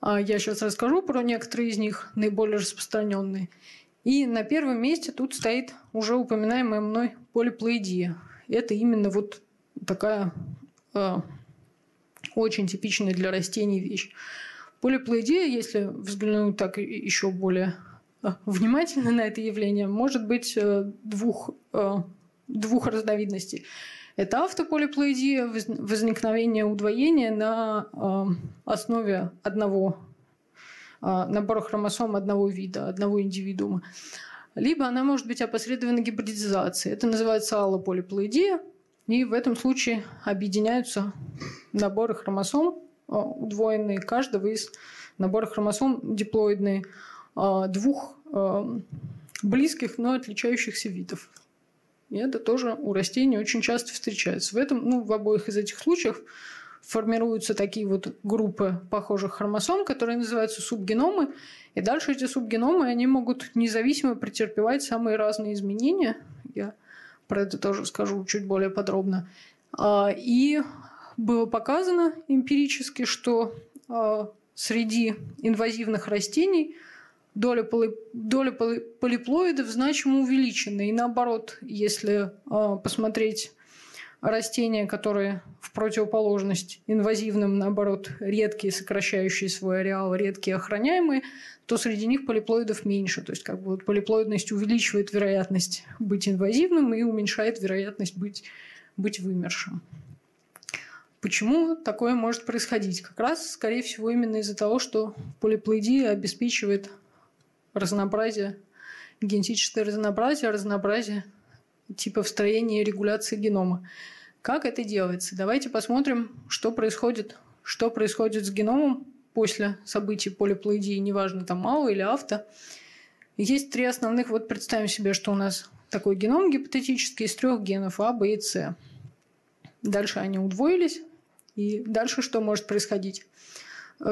я сейчас расскажу про некоторые из них, наиболее распространенные. И на первом месте тут стоит уже упоминаемая мной полиплоидия. Это именно вот такая э, очень типичная для растений вещь. Полиплоидия, если взглянуть так еще более э, внимательно на это явление, может быть э, двух, э, двух разновидностей. Это автополиплоидия, возникновение удвоения на основе одного а, набора хромосом одного вида, одного индивидуума. Либо она может быть опосредована гибридизацией. Это называется аллополиплоидия. И в этом случае объединяются наборы хромосом, а, удвоенные каждого из набора хромосом диплоидные а, двух близких, но отличающихся видов. И это тоже у растений очень часто встречается. В этом, ну, в обоих из этих случаев формируются такие вот группы похожих хромосом, которые называются субгеномы. И дальше эти субгеномы, они могут независимо претерпевать самые разные изменения. Я про это тоже скажу чуть более подробно. А, и было показано эмпирически, что а, среди инвазивных растений доля, поли, доля полиплоидов значимо увеличена. И наоборот, если а, посмотреть растения, которые в противоположность инвазивным, наоборот, редкие, сокращающие свой ареал, редкие, охраняемые, то среди них полиплоидов меньше. То есть как бы вот полиплоидность увеличивает вероятность быть инвазивным и уменьшает вероятность быть, быть вымершим. Почему такое может происходить? Как раз, скорее всего, именно из-за того, что полиплоидия обеспечивает разнообразие, генетическое разнообразие, разнообразие типов строения и регуляции генома. Как это делается? Давайте посмотрим, что происходит, что происходит с геномом после событий полиплоидии, неважно, там мало или авто. Есть три основных, вот представим себе, что у нас такой геном гипотетический из трех генов А, Б и С. Дальше они удвоились, и дальше что может происходить?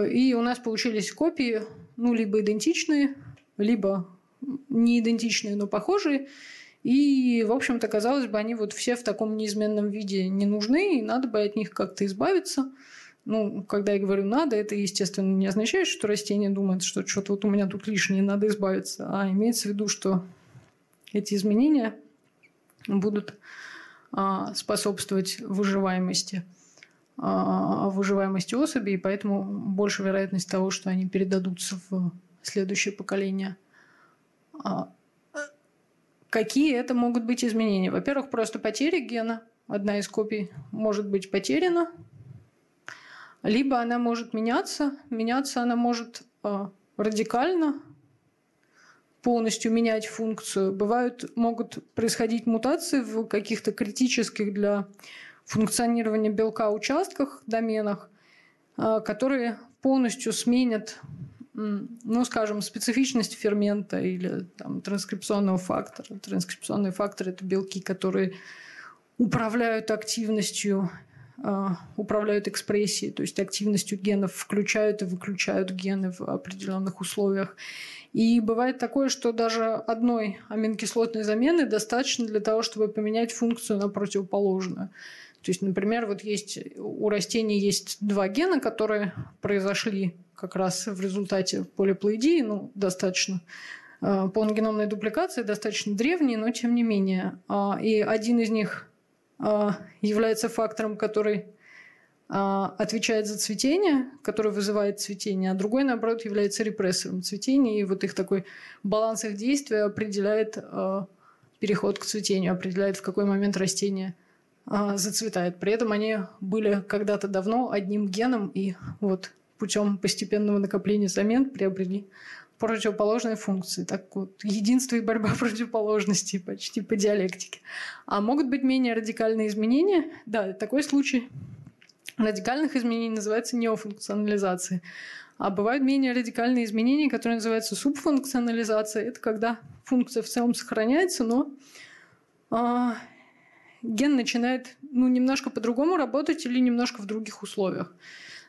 И у нас получились копии, ну, либо идентичные, либо не идентичные, но похожие. И, в общем-то, казалось бы, они вот все в таком неизменном виде не нужны, и надо бы от них как-то избавиться. Ну, когда я говорю «надо», это, естественно, не означает, что растение думает, что что-то вот у меня тут лишнее, надо избавиться, а имеется в виду, что эти изменения будут а, способствовать выживаемости, а, выживаемости особи, и поэтому больше вероятность того, что они передадутся в следующее поколение. Какие это могут быть изменения? Во-первых, просто потеря гена. Одна из копий может быть потеряна. Либо она может меняться. Меняться она может э, радикально, полностью менять функцию. Бывают, могут происходить мутации в каких-то критических для функционирования белка участках, доменах, э, которые полностью сменят ну, скажем, специфичность фермента или там, транскрипционного фактора. Транскрипционные факторы – это белки, которые управляют активностью, э, управляют экспрессией, то есть активностью генов, включают и выключают гены в определенных условиях. И бывает такое, что даже одной аминокислотной замены достаточно для того, чтобы поменять функцию на противоположную. То есть, например, вот есть у растений есть два гена, которые произошли как раз в результате полиплоидии, ну, достаточно э, полногеномной дупликации, достаточно древние, но тем не менее. А, и один из них э, является фактором, который а, отвечает за цветение, который вызывает цветение, а другой, наоборот, является репрессором цветения. И вот их такой баланс их действия определяет а, переход к цветению, определяет, в какой момент растение а, зацветает. При этом они были когда-то давно одним геном, и вот путем постепенного накопления замен приобрели противоположные функции. Так вот, единство и борьба *laughs* противоположностей почти по диалектике. А могут быть менее радикальные изменения. Да, такой случай радикальных изменений называется неофункционализацией. А бывают менее радикальные изменения, которые называются субфункционализацией. Это когда функция в целом сохраняется, но а, ген начинает ну, немножко по-другому работать или немножко в других условиях.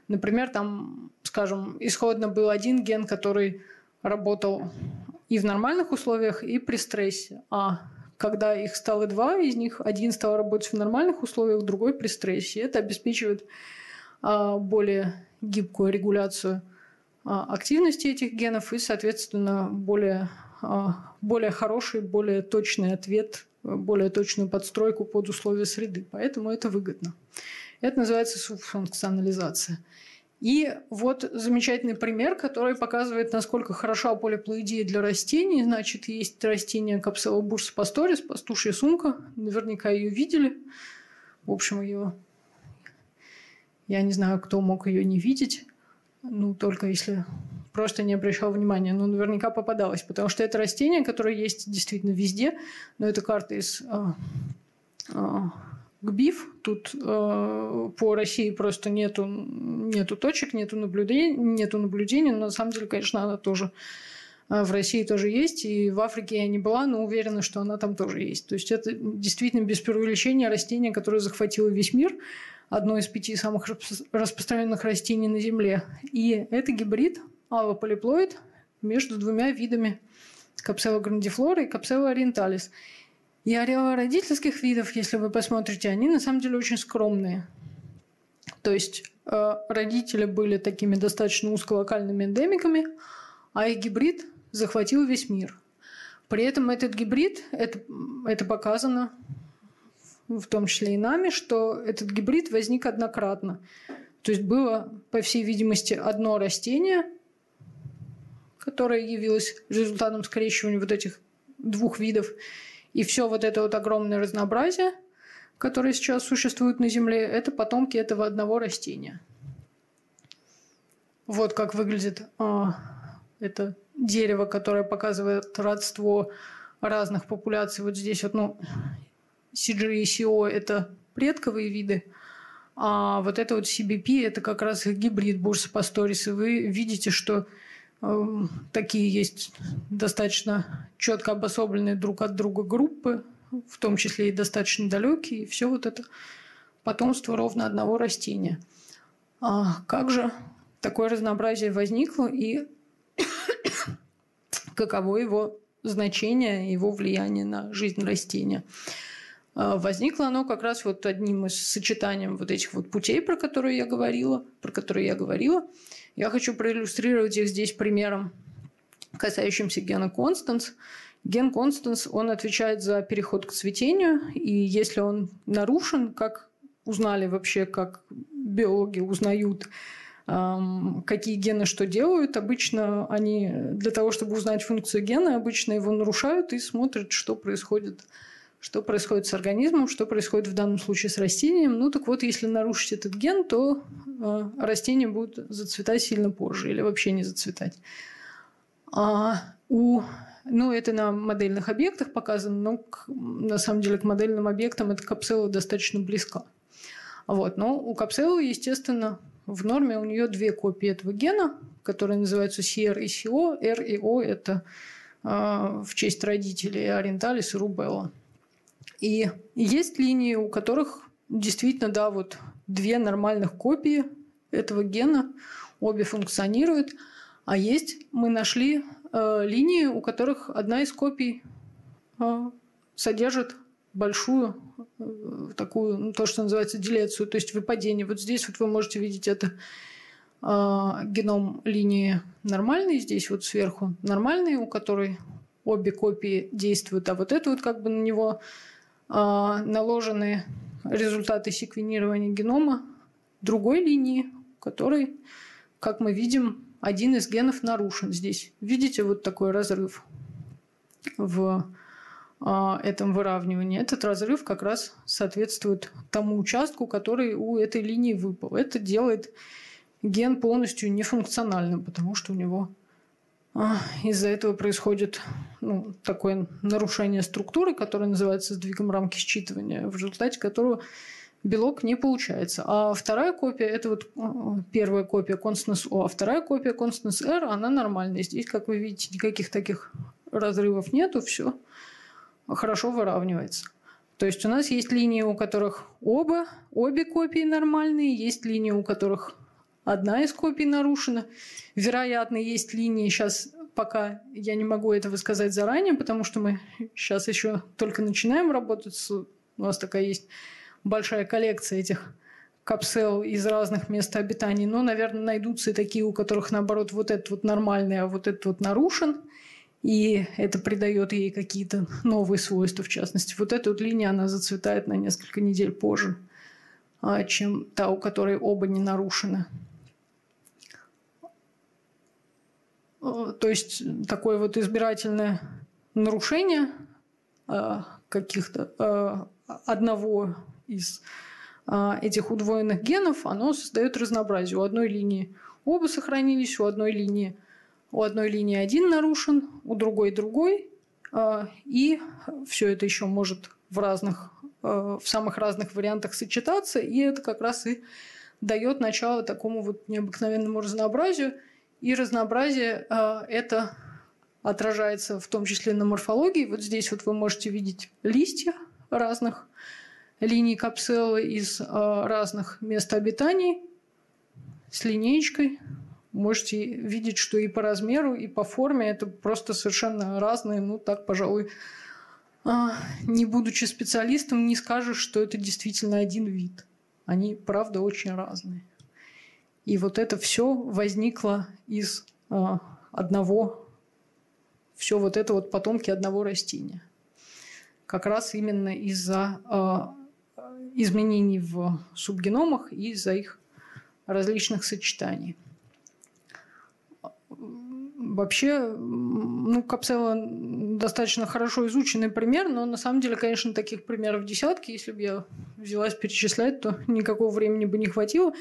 Например, там, скажем, исходно был один ген, который работал и в нормальных условиях, и при стрессе. А когда их стало два, из них один стал работать в нормальных условиях, другой при стрессе. Это обеспечивает а, более гибкую регуляцию а, активности этих генов и, соответственно, более, а, более хороший, более точный ответ, более точную подстройку под условия среды. Поэтому это выгодно. Это называется субфункционализация. И вот замечательный пример, который показывает, насколько хороша полиплоидия для растений. Значит, есть растение Капсела бурса пасторис, пастушья сумка. Наверняка ее видели. В общем, ее... Я не знаю, кто мог ее не видеть. Ну, только если просто не обращал внимания. Но наверняка попадалось. Потому что это растение, которое есть действительно везде. Но это карта из а, а, ГБИФ. Тут э, по России просто нету, нету точек, нету наблюдений, нету наблюдений, но на самом деле, конечно, она тоже э, в России тоже есть, и в Африке я не была, но уверена, что она там тоже есть. То есть это действительно без преувеличения растение, которое захватило весь мир, одно из пяти самых распространенных растений на Земле. И это гибрид аллополиплоид между двумя видами капсела грандифлора и капсела ориенталис. И ареалы родительских видов, если вы посмотрите, они на самом деле очень скромные. То есть э, родители были такими достаточно узколокальными эндемиками, а их гибрид захватил весь мир. При этом этот гибрид, это, это показано в том числе и нами, что этот гибрид возник однократно. То есть было, по всей видимости, одно растение, которое явилось результатом скрещивания вот этих двух видов. И все вот это вот огромное разнообразие, которое сейчас существует на Земле, это потомки этого одного растения. Вот как выглядит а, это дерево, которое показывает родство разных популяций. Вот здесь вот, ну, CG и CO – это предковые виды, а вот это вот CBP – это как раз гибрид Бурса пасторис. И вы видите, что такие есть достаточно четко обособленные друг от друга группы, в том числе и достаточно далекие, и все вот это потомство ровно одного растения. А как же такое разнообразие возникло и *coughs* каково его значение, его влияние на жизнь растения? А, возникло оно как раз вот одним из сочетанием вот этих вот путей, про которые я говорила, про которые я говорила – я хочу проиллюстрировать их здесь примером, касающимся гена Констанс. Ген Констанс, он отвечает за переход к цветению, и если он нарушен, как узнали вообще, как биологи узнают, какие гены что делают. Обычно они для того, чтобы узнать функцию гена, обычно его нарушают и смотрят, что происходит что происходит с организмом, что происходит в данном случае с растением. Ну так вот, если нарушить этот ген, то э, растения будут зацветать сильно позже или вообще не зацветать. А у, ну, это на модельных объектах показано, но к, на самом деле к модельным объектам эта капсула достаточно близка. Вот. Но у капсулы, естественно, в норме у нее две копии этого гена, которые называются CR и CO. R и O – это э, в честь родителей Ориенталис и Рубелла. И есть линии, у которых действительно, да, вот две нормальных копии этого гена, обе функционируют. А есть, мы нашли э, линии, у которых одна из копий э, содержит большую э, такую, ну, то, что называется делецию, то есть выпадение. Вот здесь вот вы можете видеть это э, геном линии нормальный, здесь вот сверху нормальный, у которой обе копии действуют, а вот это вот как бы на него наложены результаты секвенирования генома другой линии, который, как мы видим, один из генов нарушен здесь. Видите вот такой разрыв в а, этом выравнивании. Этот разрыв как раз соответствует тому участку, который у этой линии выпал. Это делает ген полностью нефункциональным, потому что у него а, из-за этого происходит ну, такое нарушение структуры, которое называется сдвигом рамки считывания, в результате которого белок не получается. А вторая копия, это вот а, первая копия Constance O, а вторая копия Constance R, она нормальная. Здесь, как вы видите, никаких таких разрывов нету, все хорошо выравнивается. То есть у нас есть линии, у которых оба, обе копии нормальные, есть линии, у которых одна из копий нарушена. Вероятно, есть линии, сейчас пока я не могу этого сказать заранее, потому что мы сейчас еще только начинаем работать. У нас такая есть большая коллекция этих капсел из разных мест обитания. Но, наверное, найдутся и такие, у которых, наоборот, вот этот вот нормальный, а вот этот вот нарушен – и это придает ей какие-то новые свойства, в частности. Вот эта вот линия, она зацветает на несколько недель позже, а, чем та, у которой оба не нарушены. А, то есть такое вот избирательное нарушение а, каких-то одного из этих удвоенных генов, оно создает разнообразие. У одной линии оба сохранились, у одной линии у одной линии один нарушен, у другой другой, и все это еще может в разных, в самых разных вариантах сочетаться, и это как раз и дает начало такому вот необыкновенному разнообразию. И разнообразие а, это отражается в том числе на морфологии. Вот здесь вот вы можете видеть листья разных линий капсулы из разных мест обитаний с линеечкой можете видеть, что и по размеру, и по форме это просто совершенно разные. Ну, так, пожалуй, а, не будучи специалистом, не скажешь, что это действительно один вид. Они, правда, очень разные. И вот это все возникло из а, одного, все вот это вот потомки одного растения. Как раз именно из-за а, изменений в субгеномах и из-за их различных сочетаний. Вообще, ну, Капсела достаточно хорошо изученный пример, но на самом деле, конечно, таких примеров десятки. Если бы я взялась перечислять, то никакого времени бы не хватило.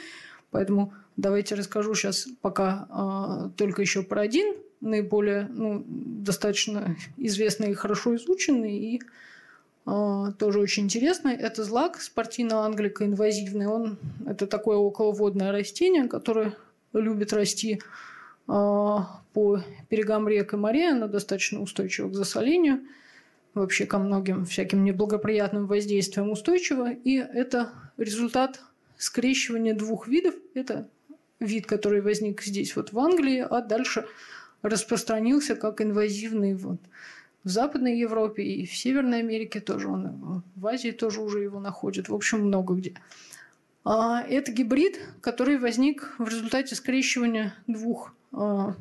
Поэтому давайте расскажу сейчас пока э, только еще про один, наиболее ну, достаточно известный и хорошо изученный, и э, тоже очень интересный. Это злак спортивного англика инвазивный. Он, это такое околоводное растение, которое любит расти а, по берегам рек и морей, она достаточно устойчива к засолению, вообще ко многим всяким неблагоприятным воздействиям устойчива. И это результат скрещивания двух видов. Это вид, который возник здесь, вот в Англии, а дальше распространился как инвазивный вот в Западной Европе и в Северной Америке тоже он, в Азии тоже уже его находят, в общем, много где. А это гибрид, который возник в результате скрещивания двух а,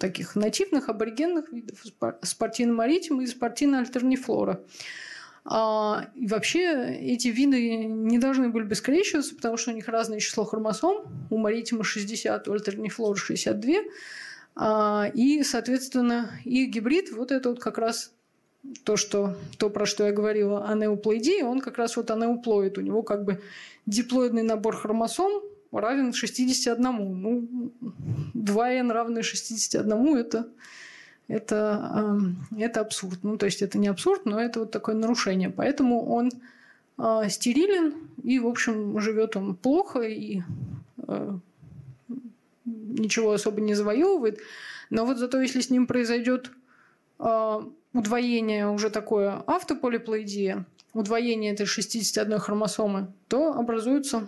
таких нативных аборигенных видов спортивно маритима и спортивно альтернифлора. А, и вообще эти виды не должны были бы скрещиваться, потому что у них разное число хромосом. У маритима 60, у альтернифлора 62. А, и, соответственно, их гибрид, вот это вот как раз то, что, то, про что я говорила, анеуплоидия, он как раз вот анеуплоид. У него как бы диплоидный набор хромосом, равен 61. Ну, 2n равное 61 это, это, это абсурд. Ну, то есть это не абсурд, но это вот такое нарушение. Поэтому он э, стерилен, и, в общем, живет он плохо, и э, ничего особо не завоевывает. Но вот зато если с ним произойдет э, удвоение уже такое автополиплоидия, удвоение этой 61 хромосомы, то образуется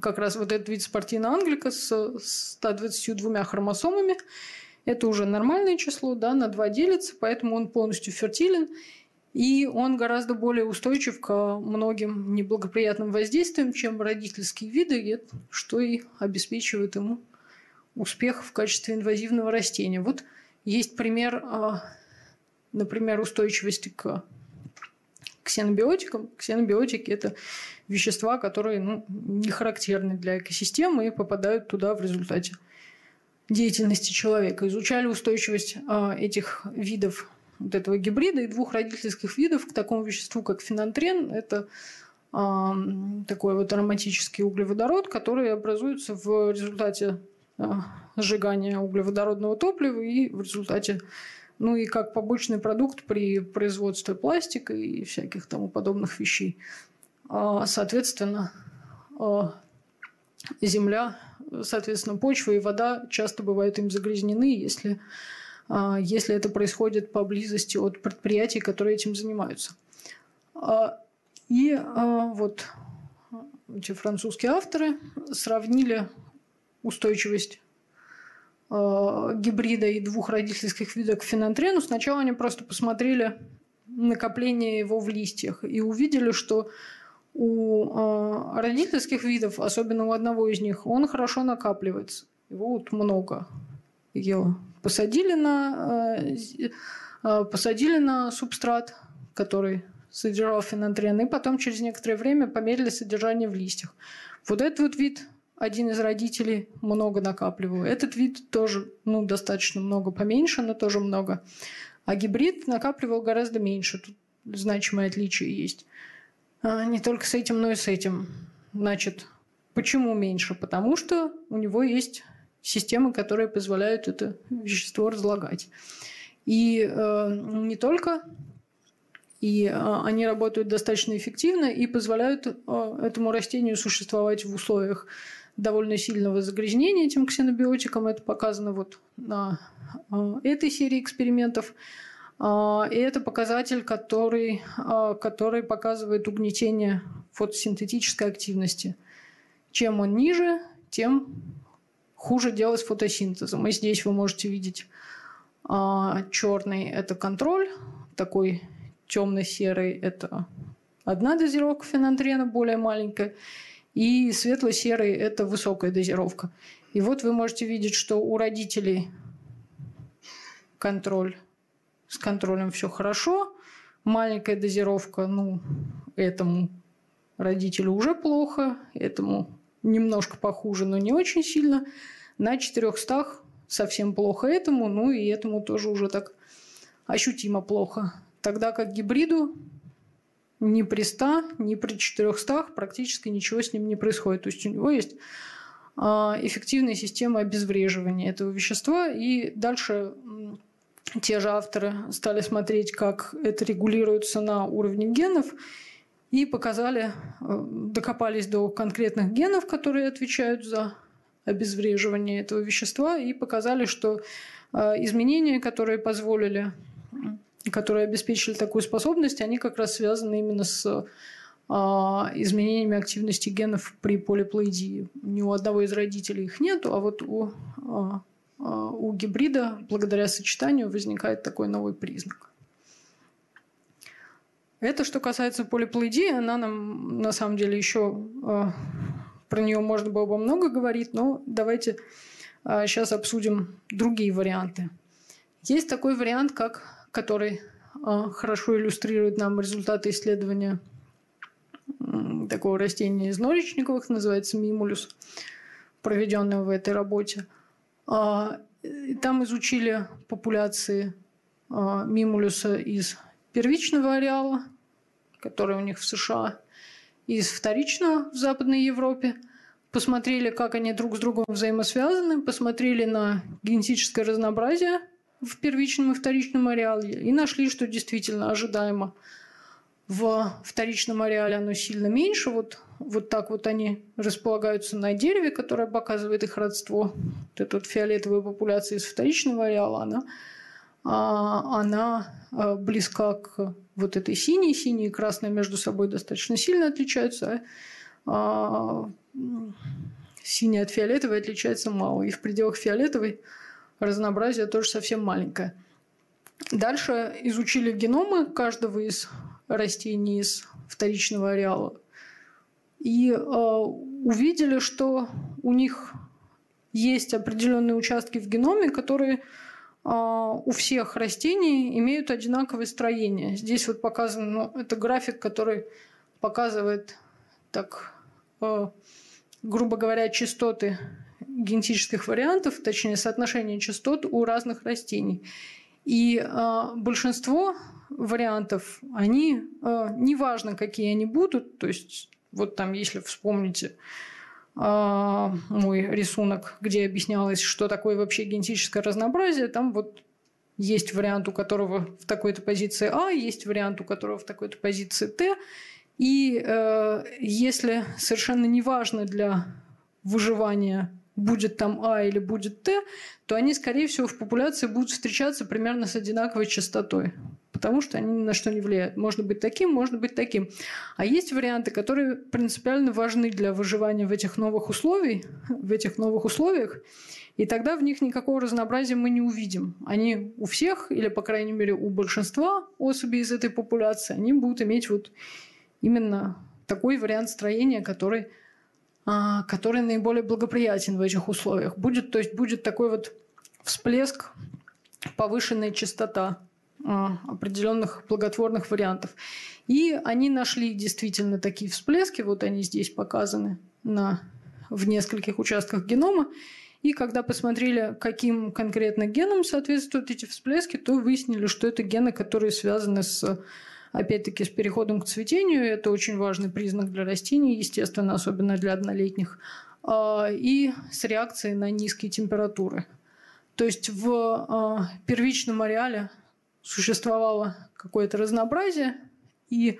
как раз вот этот вид спортивного англика с 122 хромосомами. Это уже нормальное число, да, на 2 делится, поэтому он полностью фертилен. И он гораздо более устойчив к многим неблагоприятным воздействиям, чем родительские виды, что и обеспечивает ему успех в качестве инвазивного растения. Вот есть пример, а, например, устойчивости к ксенобиотикам. Ксенобиотики – это вещества, которые ну, не характерны для экосистемы и попадают туда в результате деятельности человека. Изучали устойчивость э, этих видов вот этого гибрида и двух родительских видов к такому веществу, как фенантрен. Это э, такой вот ароматический углеводород, который образуется в результате э, сжигания углеводородного топлива и в результате ну и как побочный продукт при производстве пластика и всяких тому подобных вещей. Соответственно, земля соответственно, почва и вода часто бывают им загрязнены, если, а, если это происходит поблизости от предприятий, которые этим занимаются. А, и а, вот эти французские авторы сравнили устойчивость гибрида и двух родительских видов к. Сначала они просто посмотрели накопление его в листьях и увидели, что у э, родительских видов, особенно у одного из них, он хорошо накапливается. Его вот много. Его посадили на, э, э, посадили на субстрат, который содержал фенантрен, и потом через некоторое время померили содержание в листьях. Вот этот вот вид один из родителей много накапливал. Этот вид тоже ну, достаточно много, поменьше, но тоже много. А гибрид накапливал гораздо меньше. Тут значимое отличие есть. А, не только с этим, но и с этим. Значит, почему меньше? Потому что у него есть системы, которые позволяют это вещество разлагать. И э, не только, и э, они работают достаточно эффективно и позволяют э, этому растению существовать в условиях довольно сильного загрязнения этим ксенобиотиком. Это показано вот на э, этой серии экспериментов. А, и это показатель, который, а, который показывает угнетение фотосинтетической активности. Чем он ниже, тем хуже делать фотосинтезом. И здесь вы можете видеть а, черный – это контроль, такой темно-серый – это одна дозировка фенантрена, более маленькая, и светло-серый – это высокая дозировка. И вот вы можете видеть, что у родителей контроль с контролем все хорошо. Маленькая дозировка, ну, этому родителю уже плохо, этому немножко похуже, но не очень сильно. На 400 совсем плохо этому, ну и этому тоже уже так ощутимо плохо. Тогда как гибриду ни при 100, ни при 400 практически ничего с ним не происходит. То есть у него есть а, эффективная система обезвреживания этого вещества. И дальше те же авторы стали смотреть, как это регулируется на уровне генов, и показали, э, докопались до конкретных генов, которые отвечают за обезвреживание этого вещества, и показали, что э, изменения, которые позволили, которые обеспечили такую способность, они как раз связаны именно с э, изменениями активности генов при полиплоидии. Ни у одного из родителей их нет, а вот у а, у гибрида благодаря сочетанию возникает такой новый признак. Это что касается полиплоидии, она нам на самом деле еще а, про нее можно было бы много говорить, но давайте сейчас а, обсудим другие варианты. Есть такой вариант, как, который хорошо иллюстрирует нам результаты исследования такого растения из норичниковых, называется мимулюс, проведенного в этой работе – а, там изучили популяции а, мимулюса из первичного ареала, который у них в США, из вторичного в Западной Европе. Посмотрели, как они друг с другом взаимосвязаны, посмотрели на генетическое разнообразие в первичном и вторичном ареале и нашли, что действительно ожидаемо в вторичном ареале оно сильно меньше. Вот вот так вот они располагаются на дереве, которое показывает их родство. Вот эта вот фиолетовая популяция из вторичного ареала, она, а, она а, близка к вот этой синей. Синяя и красная между собой достаточно сильно отличаются, а синяя от фиолетовой отличается мало. И в пределах фиолетовой разнообразие тоже совсем маленькое. Дальше изучили геномы каждого из растений из вторичного ареала и э, увидели, что у них есть определенные участки в геноме, которые а, у всех растений имеют одинаковое строение. Здесь вот показан, ну, это график, который показывает так, э, грубо говоря, частоты генетических вариантов, точнее соотношение частот у разных растений. И э, большинство вариантов, они, э, неважно, какие они будут, то есть вот там, если вспомните, а, мой рисунок, где объяснялось, что такое вообще генетическое разнообразие, там вот есть вариант, у которого в такой-то позиции А, есть вариант, у которого в такой-то позиции Т. И э, если совершенно неважно для выживания, будет там А или будет Т, то они, скорее всего, в популяции будут встречаться примерно с одинаковой частотой потому что они ни на что не влияют. Можно быть таким, можно быть таким. А есть варианты, которые принципиально важны для выживания в этих новых условиях, в этих новых условиях, и тогда в них никакого разнообразия мы не увидим. Они у всех, или, по крайней мере, у большинства особей из этой популяции, они будут иметь вот именно такой вариант строения, который, а, который наиболее благоприятен в этих условиях. Будет, то есть будет такой вот всплеск, повышенная частота определенных благотворных вариантов. И они нашли действительно такие всплески, вот они здесь показаны на, в нескольких участках генома. И когда посмотрели, каким конкретно генам соответствуют эти всплески, то выяснили, что это гены, которые связаны с опять-таки с переходом к цветению. Это очень важный признак для растений, естественно, особенно для однолетних. А, и с реакцией на низкие температуры. То есть в а, первичном ареале существовало какое-то разнообразие, и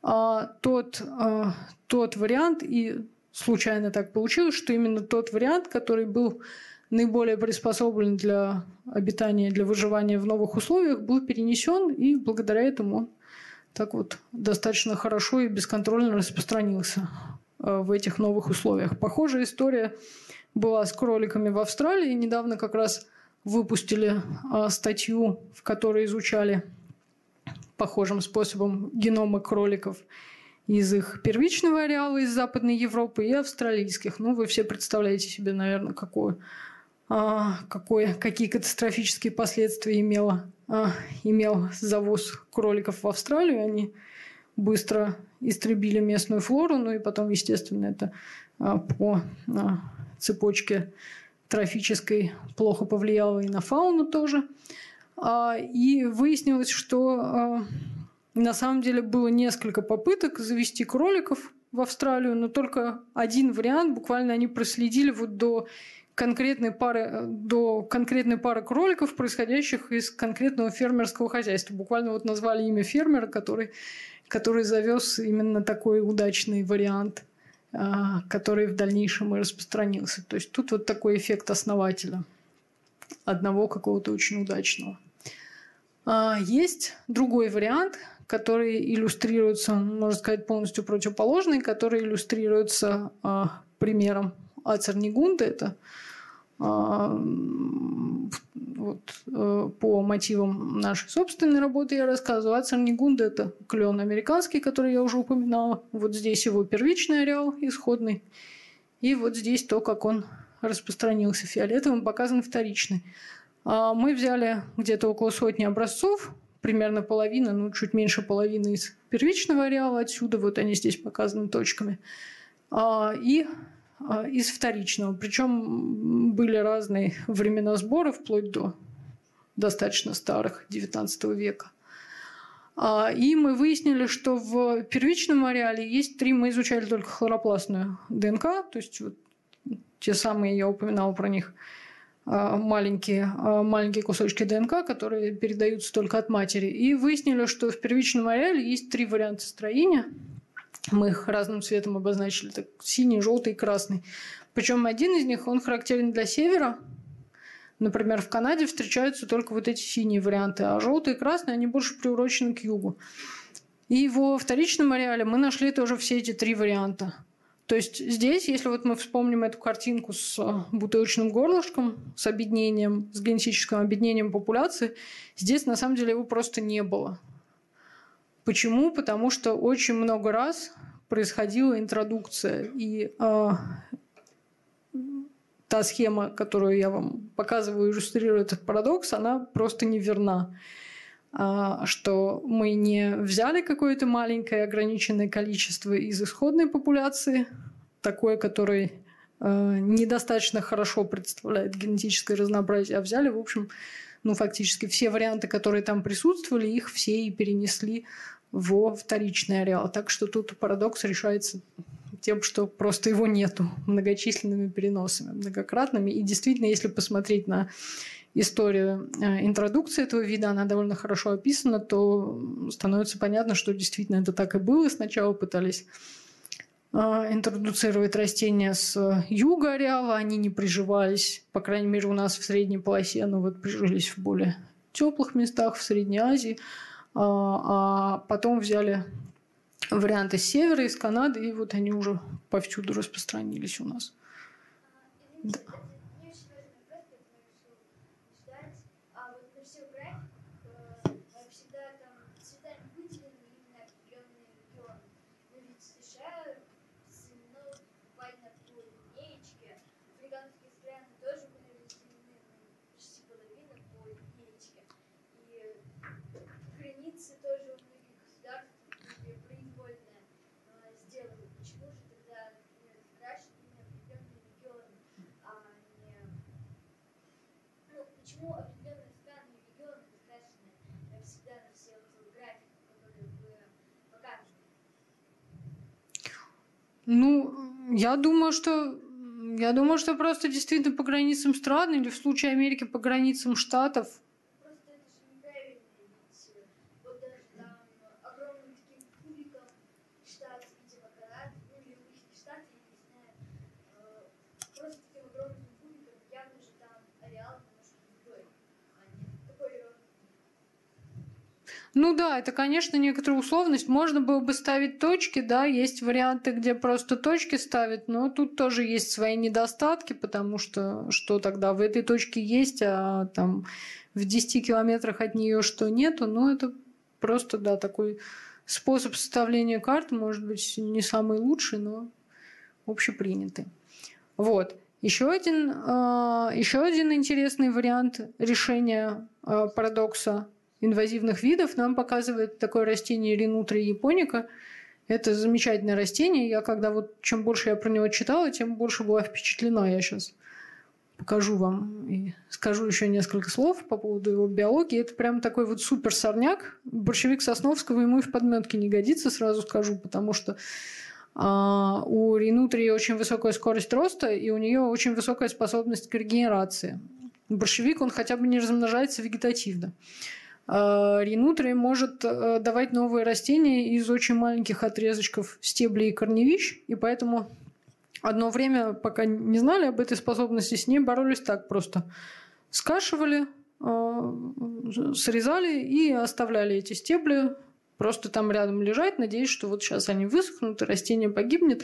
а, тот, а, тот вариант, и случайно так получилось, что именно тот вариант, который был наиболее приспособлен для обитания, для выживания в новых условиях, был перенесен, и благодаря этому он так вот достаточно хорошо и бесконтрольно распространился а, в этих новых условиях. Похожая история была с кроликами в Австралии. Недавно как раз выпустили а, статью, в которой изучали похожим способом геномы кроликов из их первичного ареала из Западной Европы и австралийских. Ну, вы все представляете себе, наверное, какое, а, какое, какие катастрофические последствия имело, а, имел завоз кроликов в Австралию. Они быстро истребили местную флору, ну и потом, естественно, это а, по цепочке трофической плохо повлияло и на фауну тоже. А, и выяснилось, что а, на самом деле было несколько попыток завести кроликов в Австралию, но только один вариант, буквально они проследили вот до конкретной пары, до конкретной пары кроликов, происходящих из конкретного фермерского хозяйства. Буквально вот назвали имя фермера, который, который завез именно такой удачный вариант – который в дальнейшем и распространился. То есть тут вот такой эффект основателя одного какого-то очень удачного. А, есть другой вариант, который иллюстрируется, можно сказать, полностью противоположный, который иллюстрируется а, примером Ацернигунда. Это вот, э, по мотивам нашей собственной работы я рассказываю. Ацернигунда – это клен американский, который я уже упоминала. Вот здесь его первичный ареал исходный. И вот здесь то, как он распространился фиолетовым, показан вторичный. А мы взяли где-то около сотни образцов, примерно половина, ну, чуть меньше половины из первичного ареала отсюда, вот они здесь показаны точками. А, и а, из вторичного. Причем были разные времена сбора, вплоть до достаточно старых, 19 века. А, и мы выяснили, что в первичном ареале есть три, мы изучали только хлоропластную ДНК, то есть вот те самые, я упоминала про них, а, маленькие, маленькие кусочки ДНК, которые передаются только от матери. И выяснили, что в первичном ареале есть три варианта строения – мы их разным цветом обозначили, так синий, желтый и красный. Причем один из них, он характерен для севера. Например, в Канаде встречаются только вот эти синие варианты, а желтые и красные, они больше приурочены к югу. И во вторичном ареале мы нашли тоже все эти три варианта. То есть здесь, если вот мы вспомним эту картинку с э, бутылочным горлышком, с объединением, с генетическим объединением популяции, здесь на самом деле его просто не было. Почему? Потому что очень много раз происходила интродукция, и э, та схема, которую я вам показываю, иллюстрирую этот парадокс, она просто неверна. А, что мы не взяли какое-то маленькое ограниченное количество из исходной популяции, такое, которое э, недостаточно хорошо представляет генетическое разнообразие, а взяли, в общем, ну, фактически все варианты, которые там присутствовали, их все и перенесли во вторичный ареал. Так что тут парадокс решается тем, что просто его нету многочисленными переносами, многократными. И действительно, если посмотреть на историю э, интродукции этого вида, она довольно хорошо описана, то становится понятно, что действительно это так и было. Сначала пытались э, интродуцировать растения с юга ареала, они не приживались, по крайней мере, у нас в средней полосе, но вот прижились в более теплых местах, в Средней Азии, а, а потом взяли варианты с севера, из Канады, и вот они уже повсюду распространились у нас. Да. Мне очень важный вопрос, поэтому я решил ждать. А вот на всех графиках э, всегда там цветами выделены именно определенные регионы. Но ведь США ну, буквально по линеечке. Африканские страны тоже были разделены ну, почти половина по линеечке. И границы тоже у многих государств были произвольно э, сделаны. Почему же тогда, например, крашены именно определенные регионы, а не... Ну, почему определенные страны и регионы закрашены э, всегда на всех графиках, которые вы показываете? Ну, я думаю, что я думаю, что просто действительно по границам стран или в случае Америки по границам штатов Просто это же неправильно, ведь э, вот даже там огромным таким кубиком штат, видимо, Канады, ну или обычный штат, я не знаю, э, просто таким огромным кубиком явно же там ареал немножко другой, а не такой ерунды. Ну да, это, конечно, некоторая условность. Можно было бы ставить точки, да, есть варианты, где просто точки ставят, но тут тоже есть свои недостатки, потому что что тогда в этой точке есть, а там в 10 километрах от нее что нету, ну это просто, да, такой способ составления карты, может быть, не самый лучший, но общепринятый. Вот. Еще один, э, еще один интересный вариант решения э, парадокса инвазивных видов нам показывает такое растение Ринутра японика. Это замечательное растение. Я когда вот чем больше я про него читала, тем больше была впечатлена. Я сейчас покажу вам и скажу еще несколько слов по поводу его биологии. Это прям такой вот супер сорняк. Борщевик Сосновского ему и в подметке не годится, сразу скажу, потому что а, у ринутрии очень высокая скорость роста, и у нее очень высокая способность к регенерации. Борщевик, он хотя бы не размножается вегетативно. А, Ринутрия может э, давать новые растения из очень маленьких отрезочков стеблей и корневищ, и поэтому одно время, пока не знали об этой способности, с ней боролись так просто. Скашивали, э, срезали и оставляли эти стебли просто там рядом лежать, надеясь, что вот сейчас они высохнут, и растение погибнет.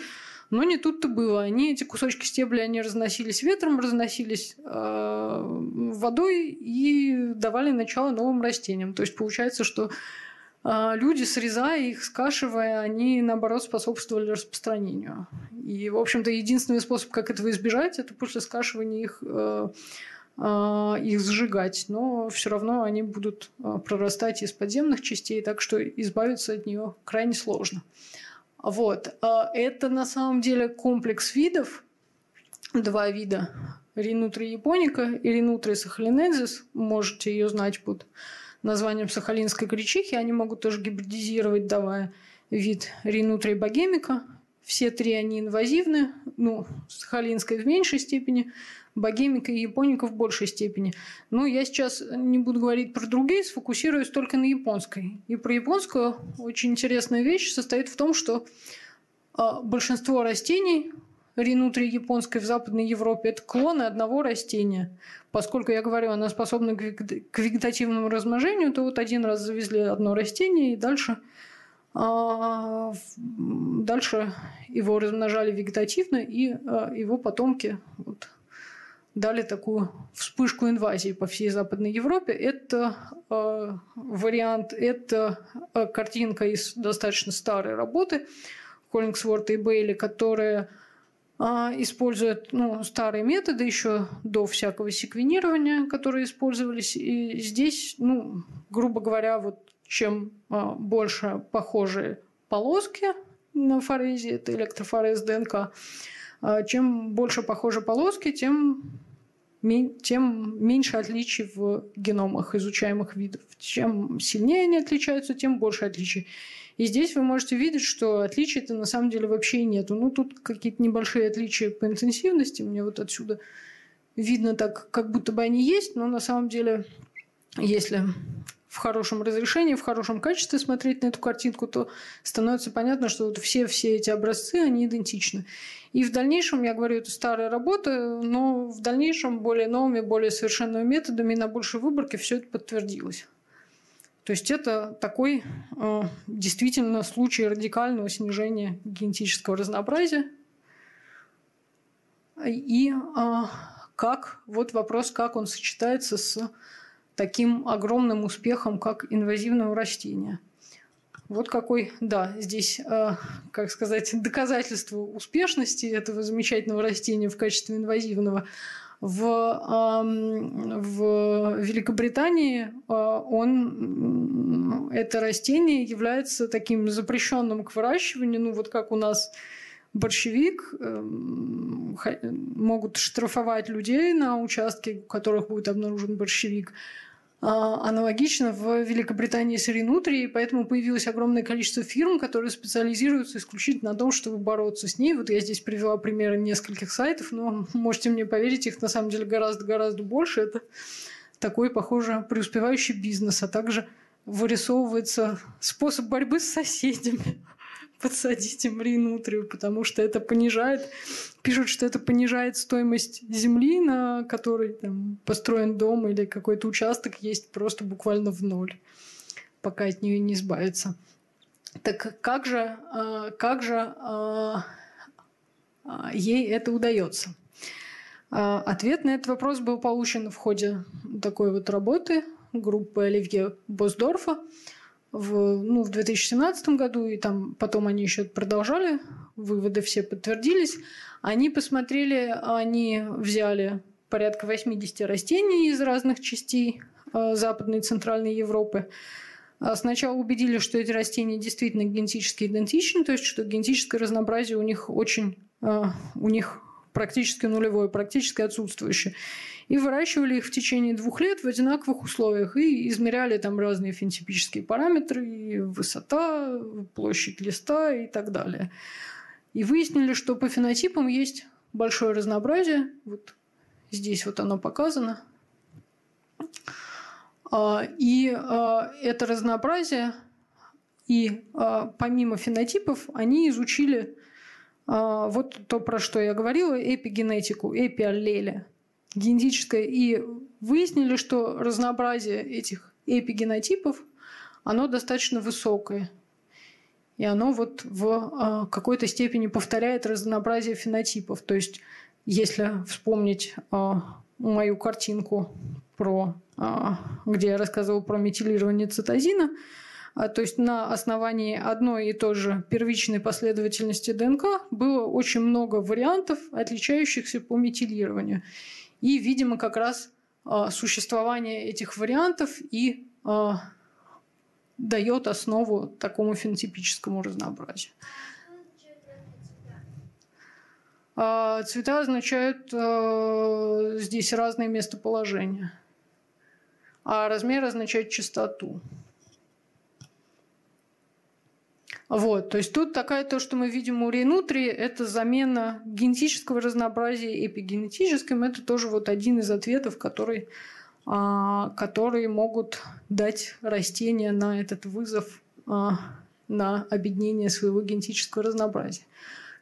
Но не тут-то было. Они, эти кусочки стебля, они разносились ветром, разносились э, водой и давали начало новым растениям. То есть получается, что э, люди, срезая их, скашивая, они, наоборот, способствовали распространению. И, в общем-то, единственный способ, как этого избежать, это после скашивания их э, их сжигать, но все равно они будут прорастать из подземных частей, так что избавиться от нее крайне сложно. Вот. Это на самом деле комплекс видов, два вида. Ринутри японика и Ринутри сахалинензис. Можете ее знать под названием сахалинской гречихи. Они могут тоже гибридизировать, давая вид Ринутри богемика. Все три они инвазивны. Ну, сахалинская в меньшей степени, богемика и японика в большей степени. Но я сейчас не буду говорить про другие, сфокусируюсь только на японской. И про японскую очень интересная вещь состоит в том, что а, большинство растений ринутри японской в Западной Европе – это клоны одного растения. Поскольку, я говорю, она способна к вегетативному размножению, то вот один раз завезли одно растение, и дальше А, дальше его размножали вегетативно, и а, его потомки вот, дали такую вспышку инвазии по всей Западной Европе. Это э, вариант, это э, картинка из достаточно старой работы Холлингсворта и Бейли, которые э, используют ну, старые методы еще до всякого секвенирования, которые использовались. И здесь, ну, грубо говоря, вот чем э, больше похожие полоски на форезе, это электрофорез ДНК, чем больше похожи полоски, тем тем меньше отличий в геномах изучаемых видов. Чем сильнее они отличаются, тем больше отличий. И здесь вы можете видеть, что отличий-то на самом деле вообще нету. Ну, тут какие-то небольшие отличия по интенсивности. Мне вот отсюда видно так, как будто бы они есть, но на самом деле, если в хорошем разрешении, в хорошем качестве смотреть на эту картинку, то становится понятно, что вот все, все эти образцы, они идентичны. И в дальнейшем, я говорю, это старая работа, но в дальнейшем более новыми, более совершенными методами на большей выборке все это подтвердилось. То есть это такой э, действительно случай радикального снижения генетического разнообразия. И э, как, вот вопрос, как он сочетается с таким огромным успехом, как инвазивного растения. Вот какой, да, здесь, э, как сказать, доказательство успешности этого замечательного растения в качестве инвазивного. В, э, в Великобритании э, он, это растение является таким запрещенным к выращиванию, ну вот как у нас борщевик, э, могут штрафовать людей на участке, у которых будет обнаружен борщевик. А, аналогично в Великобритании с ринутрией, поэтому появилось огромное количество фирм, которые специализируются исключительно на том, чтобы бороться с ней. Вот я здесь привела примеры нескольких сайтов, но можете мне поверить, их на самом деле гораздо-гораздо больше. Это такой, похоже, преуспевающий бизнес, а также вырисовывается способ борьбы с соседями подсадить им ринутрию, потому что это понижает, пишут, что это понижает стоимость земли, на которой там, построен дом или какой-то участок есть просто буквально в ноль, пока от нее не избавиться. Так как же, а, как же а, а, ей это удается? Ответ на этот вопрос был получен в ходе такой вот работы группы Оливье Босдорфа в, ну, в 2017 году, и там потом они еще продолжали, выводы все подтвердились. Они посмотрели, они взяли порядка 80 растений из разных частей э, Западной и Центральной Европы. А сначала убедились, что эти растения действительно генетически идентичны, то есть что генетическое разнообразие у них очень, э, у них практически нулевое, практически отсутствующее и выращивали их в течение двух лет в одинаковых условиях и измеряли там разные фенотипические параметры, высота, площадь листа и так далее. И выяснили, что по фенотипам есть большое разнообразие. Вот здесь вот оно показано. А, и а, это разнообразие, и а, помимо фенотипов, они изучили вот то, про что я говорила, эпигенетику, эпиаллели генетическое, и выяснили, что разнообразие этих эпигенотипов, оно достаточно высокое. И оно вот в а, какой-то степени повторяет разнообразие фенотипов. То есть, если вспомнить а, мою картинку, про, а, где я рассказывала про метилирование цитозина, то есть на основании одной и той же первичной последовательности ДНК было очень много вариантов, отличающихся по метилированию. И, видимо, как раз а, существование этих вариантов и а, дает основу такому фенотипическому разнообразию. А, цвета означают здесь разные местоположения, а размер означает частоту. Вот, то есть тут такая то, что мы видим у рейнутрии, это замена генетического разнообразия эпигенетическим. Это тоже вот один из ответов, который, а, которые могут дать растения на этот вызов, а, на объединение своего генетического разнообразия.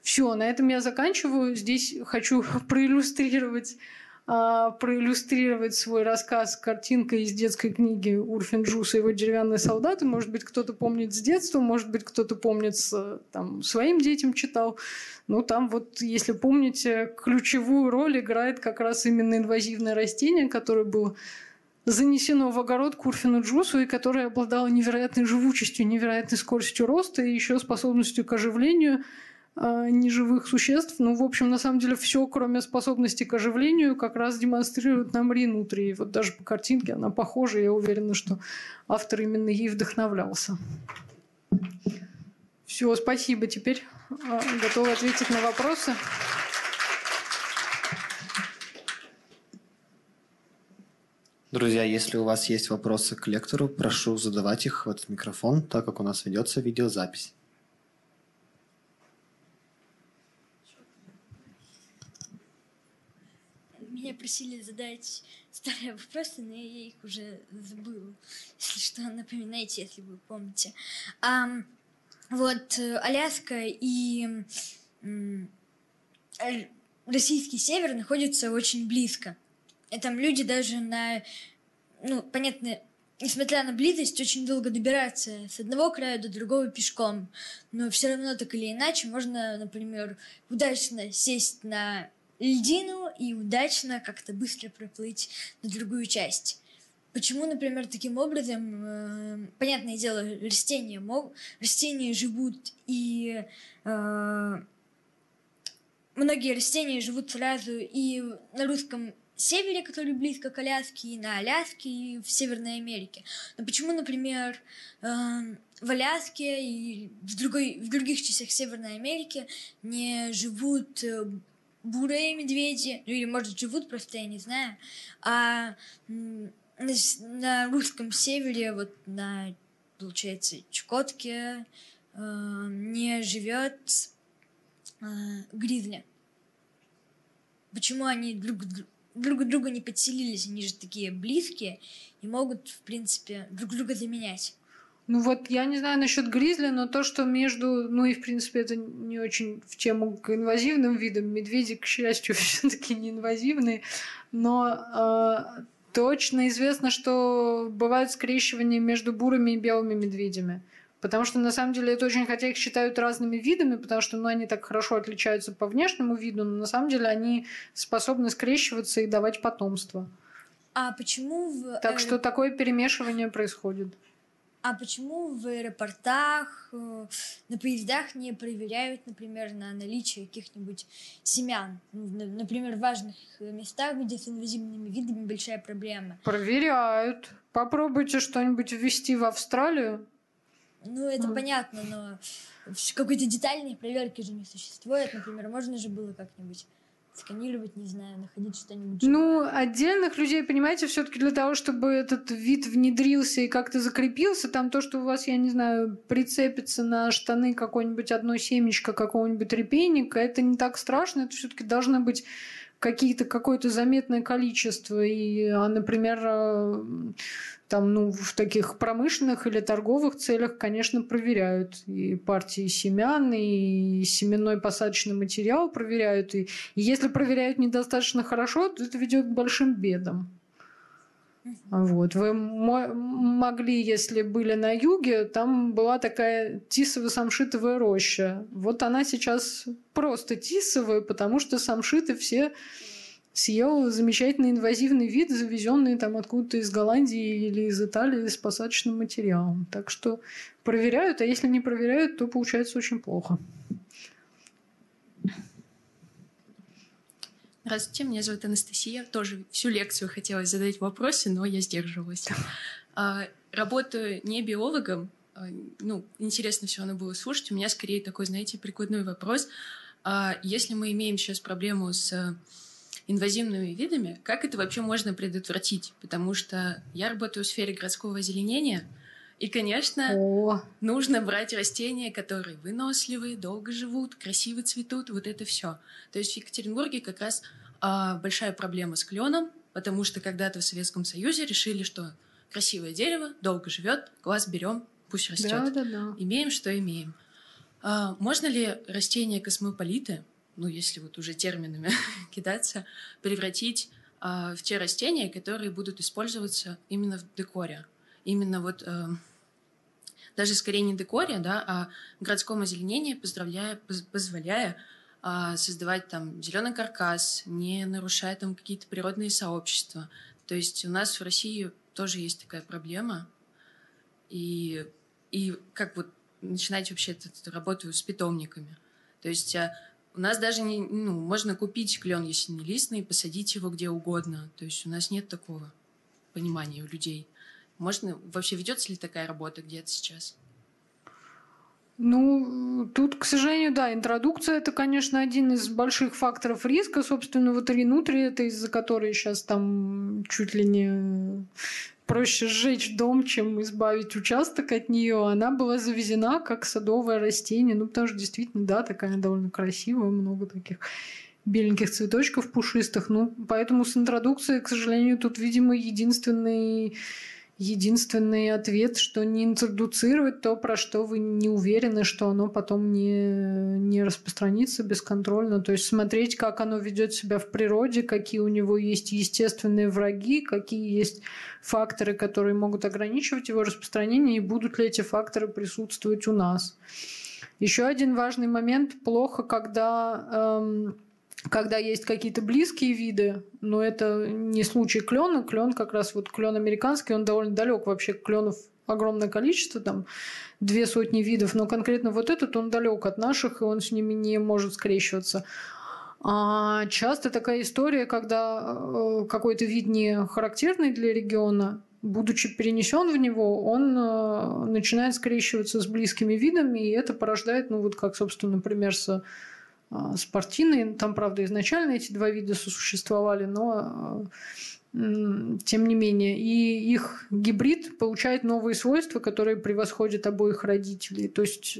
Все, на этом я заканчиваю. Здесь хочу *laughs* проиллюстрировать проиллюстрировать свой рассказ картинкой из детской книги Урфин Джус и его деревянные солдаты. Может быть, кто-то помнит с детства, может быть, кто-то помнит с, там, своим детям читал. Ну, там вот, если помните, ключевую роль играет как раз именно инвазивное растение, которое было занесено в огород Курфину Джусу и которое обладало невероятной живучестью, невероятной скоростью роста и еще способностью к оживлению – неживых существ. Ну, в общем, на самом деле, все, кроме способности к оживлению, как раз демонстрирует нам Ринутри. И вот даже по картинке она похожа. Я уверена, что автор именно ей вдохновлялся. Все, спасибо. Теперь э, готова ответить на вопросы. Друзья, если у вас есть вопросы к лектору, прошу задавать их в этот микрофон, так как у нас ведется видеозапись. Меня просили задать старые вопросы, но я их уже забыла. Если что, напоминайте, если вы помните. А, вот э, Аляска и м, российский север находятся очень близко. И там люди даже на... Ну, понятно, несмотря на близость, очень долго добираться с одного края до другого пешком. Но все равно так или иначе можно, например, удачно сесть на льдину и удачно как-то быстро проплыть на другую часть. Почему, например, таким образом, э, понятное дело, растения, мог, растения живут и э, многие растения живут сразу и на русском севере, который близко к Аляске, и на Аляске, и в Северной Америке. Но почему, например, э, в Аляске и в, другой, в других частях Северной Америки не живут э, бурые медведи, ну или, может, живут просто, я не знаю, а на, русском севере, вот на, получается, Чукотке э, не живет э, гризли. Почему они друг, друг друга не подселились, они же такие близкие и могут, в принципе, друг друга заменять. Ну вот я не знаю насчет гризли, но то, что между, ну и в принципе это не очень в тему к инвазивным видам. Медведи, к счастью, *laughs* все-таки не инвазивные, но э, точно известно, что бывают скрещивания между бурыми и белыми медведями. Потому что на самом деле это очень, хотя их считают разными видами, потому что ну, они так хорошо отличаются по внешнему виду, но на самом деле они способны скрещиваться и давать потомство. А почему в... Так что такое перемешивание происходит. А почему в аэропортах, э, на поездах не проверяют, например, на наличие каких-нибудь семян? Ну, например, в важных местах, где с инвазивными видами большая проблема. Проверяют. Попробуйте что-нибудь ввести в Австралию. Ну, это mm. понятно, но какой-то детальной проверки же не существует. Например, можно же было как-нибудь сканировать, не знаю, находить что-нибудь. Ну, отдельных людей, понимаете, все-таки для того, чтобы этот вид внедрился и как-то закрепился, там то, что у вас, я не знаю, прицепится на штаны какое-нибудь одно семечко какого-нибудь репейника, это не так страшно, это все-таки должно быть какие-то какое-то заметное количество. И, а, например, э, там, ну, в таких промышленных или торговых целях, конечно, проверяют и партии семян, и семенной посадочный материал проверяют. И, и если проверяют недостаточно хорошо, то это ведет к большим бедам. Вот. Вы могли, если были на юге, там была такая тисово-самшитовая роща. Вот она сейчас просто тисовая, потому что самшиты все съел замечательный инвазивный вид, завезенный там откуда-то из Голландии или из Италии с посадочным материалом. Так что проверяют, а если не проверяют, то получается очень плохо. Здравствуйте, меня зовут Анастасия. Тоже всю лекцию хотела задать вопросы, но я сдерживалась. *laughs* А, работаю не биологом, а, ну, интересно все равно было слушать. У меня скорее такой, знаете, прикладной вопрос. А, если мы имеем сейчас проблему с инвазивными видами, как это вообще можно предотвратить? Потому что я работаю в сфере городского озеленения, и, конечно, О. нужно брать растения, которые выносливые, долго живут, красиво цветут, вот это все. То есть в Екатеринбурге как раз а, большая проблема с кленом, потому что когда-то в Советском Союзе решили, что красивое дерево долго живет, глаз берем, пусть растет. Да, да, да. Имеем, что имеем. А, можно ли растения космополиты ну, если вот уже терминами *laughs* кидаться, превратить в те растения, которые будут использоваться именно в декоре. Именно вот э, даже скорее не декоре, да, а городском озеленении, поздравляя, позволяя а, создавать там зеленый каркас, не нарушая там какие-то природные сообщества. То есть у нас в России тоже есть такая проблема. И, и как вот начинать вообще эту, эту работу с питомниками. То есть а, у нас даже не, ну, можно купить клен ясенелистный и посадить его где угодно. То есть у нас нет такого понимания у людей. Можно вообще ведется ли такая работа где-то сейчас? Ну, тут, к сожалению, да, интродукция это, конечно, один из больших факторов риска. Собственно, вот ринутри это из-за которой сейчас там чуть ли не проще сжечь дом, чем избавить участок от нее. Она была завезена как садовое растение. Ну, потому что действительно, да, такая довольно красивая, много таких беленьких цветочков пушистых. Ну, поэтому с интродукцией, к сожалению, тут, видимо, единственный единственный ответ, что не интродуцировать то, про что вы не уверены, что оно потом не, не распространится бесконтрольно. То есть смотреть, как оно ведет себя в природе, какие у него есть естественные враги, какие есть факторы, которые могут ограничивать его распространение, и будут ли эти факторы присутствовать у нас. Еще один важный момент. Плохо, когда эм, когда есть какие-то близкие виды, но это не случай клена. Клен как раз вот клен американский, он довольно далек вообще. Кленов огромное количество, там две сотни видов, но конкретно вот этот он далек от наших, и он с ними не может скрещиваться. А часто такая история, когда э, какой-то вид не характерный для региона, будучи перенесен в него, он э, начинает скрещиваться с близкими видами, и это порождает, ну вот как, собственно, например, с а, спортивные. Там, правда, изначально эти два вида существовали, но а, тем не менее. И их гибрид получает новые свойства, которые превосходят обоих родителей. То есть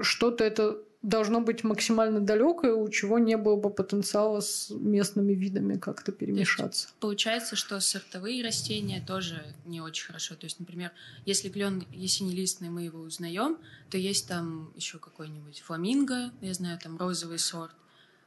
что-то это должно быть максимально далекое, у чего не было бы потенциала с местными видами как-то перемешаться. Есть, получается, что сортовые растения тоже не очень хорошо. То есть, например, если клен ясенелистный мы его узнаем, то есть там еще какой-нибудь фламинго, я знаю, там розовый сорт.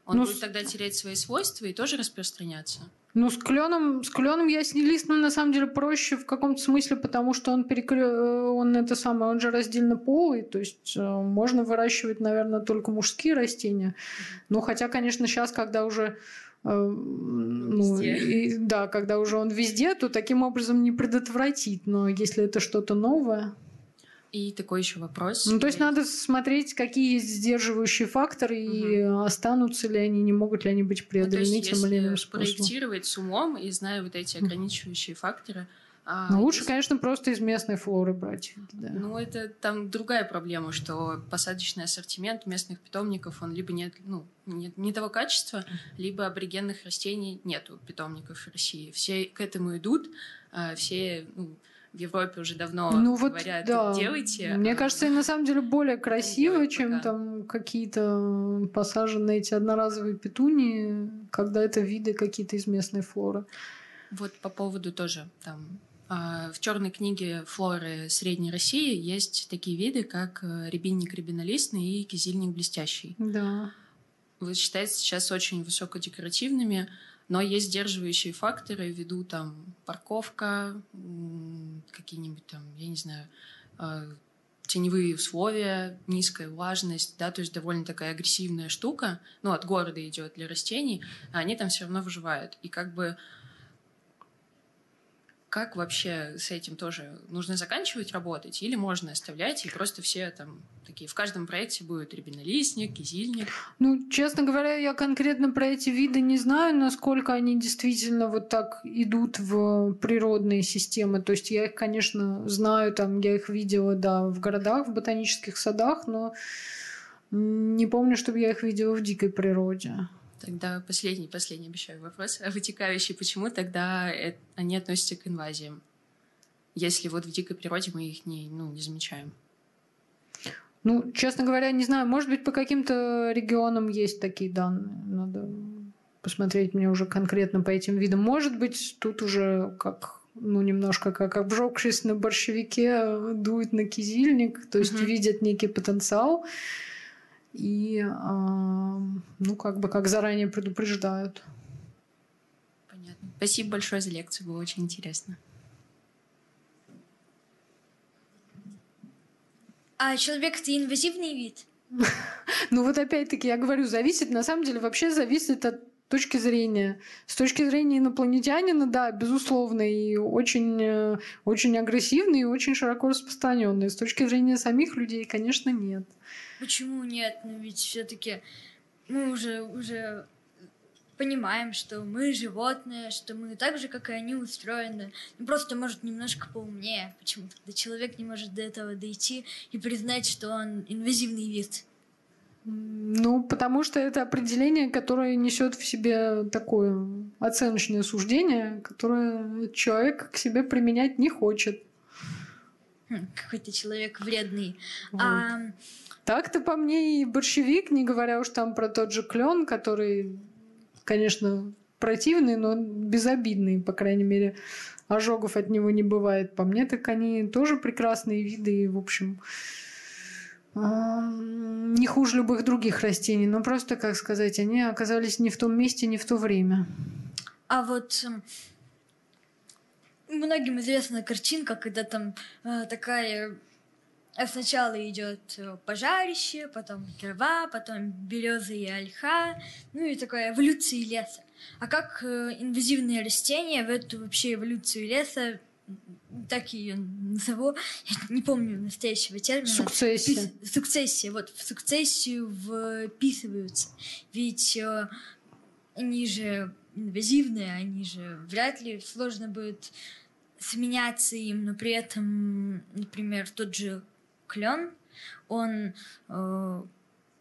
Он ну, будет тогда терять свои свойства и тоже распространяться. Ну, с кленом, с кленом яснелистным на самом деле проще в каком-то смысле, потому что он перекры... он это самое, он же раздельно полый, то есть э, можно выращивать, наверное, только мужские растения. Ну, хотя, конечно, сейчас, когда уже э, ну, и, да, когда уже он везде, то таким образом не предотвратить. Но если это что-то новое. И такой еще вопрос. Ну, то есть надо смотреть, какие есть сдерживающие факторы угу. и останутся ли они, не могут ли они быть преодолены ну, тем или иным способом. проектировать с умом и зная вот эти ограничивающие факторы. А, ну, лучше, если... конечно, просто из местной флоры брать. Да. Ну, это там другая проблема, что посадочный ассортимент местных питомников, он либо нет, ну, нет не того качества, либо аборигенных растений нету питомников в России. Все к этому идут, а все ну, в Европе уже давно ну, вот, говорят, да. делайте. Мне а кажется, и на самом деле более красиво, чем пока. там какие-то посаженные эти одноразовые петунии, когда это виды какие-то из местной флоры. Вот по поводу тоже там а, в черной книге флоры Средней России есть такие виды, как э, рябинник рябинолистный и кизильник блестящий. Да. Вот считается сейчас очень высокодекоративными. Но есть сдерживающие факторы ввиду там парковка, какие-нибудь там, я не знаю, а, теневые условия, низкая влажность, да, то есть довольно такая агрессивная штука, ну, от города идет для растений, а они там все равно выживают. И как бы как вообще с этим тоже? Нужно заканчивать работать или можно оставлять, и просто все там такие... В каждом проекте будет рябинолистник, кизильник? Ну, честно говоря, я конкретно про эти виды не знаю, насколько они действительно вот так идут в природные системы. То есть я их, конечно, знаю, там, я их видела, да, в городах, в ботанических садах, но не помню, чтобы я их видела в дикой природе. Тогда последний, последний, обещаю, вопрос. *laughs* Вытекающий, почему тогда они относятся к инвазиям? Если вот в дикой природе мы их не, ну, не замечаем. Ну, честно говоря, не знаю. Может быть, по каким-то регионам есть такие данные. Надо посмотреть мне уже конкретно по этим видам. Может быть, тут уже как ну, немножко как обжегшись на борщевике, дует на кизильник, то есть угу. видят некий потенциал и, ну, как бы, как заранее предупреждают. Понятно. Спасибо большое за лекцию, было очень интересно. А человек это инвазивный вид? *laughs* Ну вот опять-таки я говорю, зависит, на самом деле вообще зависит от точки зрения. С точки зрения инопланетянина, да, безусловно, и очень, э, очень агрессивный и очень широко распространенный. С точки зрения самих людей, конечно, нет. Почему нет? Ну ведь все-таки мы уже, уже понимаем, что мы животные, что мы так же, как и они, устроены. Ну, просто, может, немножко поумнее. Почему тогда человек не может до этого дойти и признать, что он инвазивный вид? Ну, потому что это определение, которое несет в себе такое оценочное суждение, которое человек к себе применять не хочет. Хм, какой-то человек вредный. Вот. А, Так-то по мне и борщевик, не говоря уж там про тот же клен, который конечно, противный, но безобидный, по крайней мере, ожогов от него не бывает. По мне, так они тоже прекрасные виды, и, в общем, не хуже любых других растений, но просто, как сказать, они оказались не в том месте, не в то время. а вот м, многим известна картинка, когда там э, такая э, сначала идет э, пожарище, потом трава, потом береза и ольха, ну и такая эволюция леса. А как инвазивные растения в эту вообще эволюцию леса, так ее назову, я не помню настоящего термина. Сукцессия. Пис- Сукцессия, вот, в сукцессию вписываются. Ведь э, они же инвазивные, они же вряд ли сложно будет сменяться им, но при этом, например, тот же клен, он э,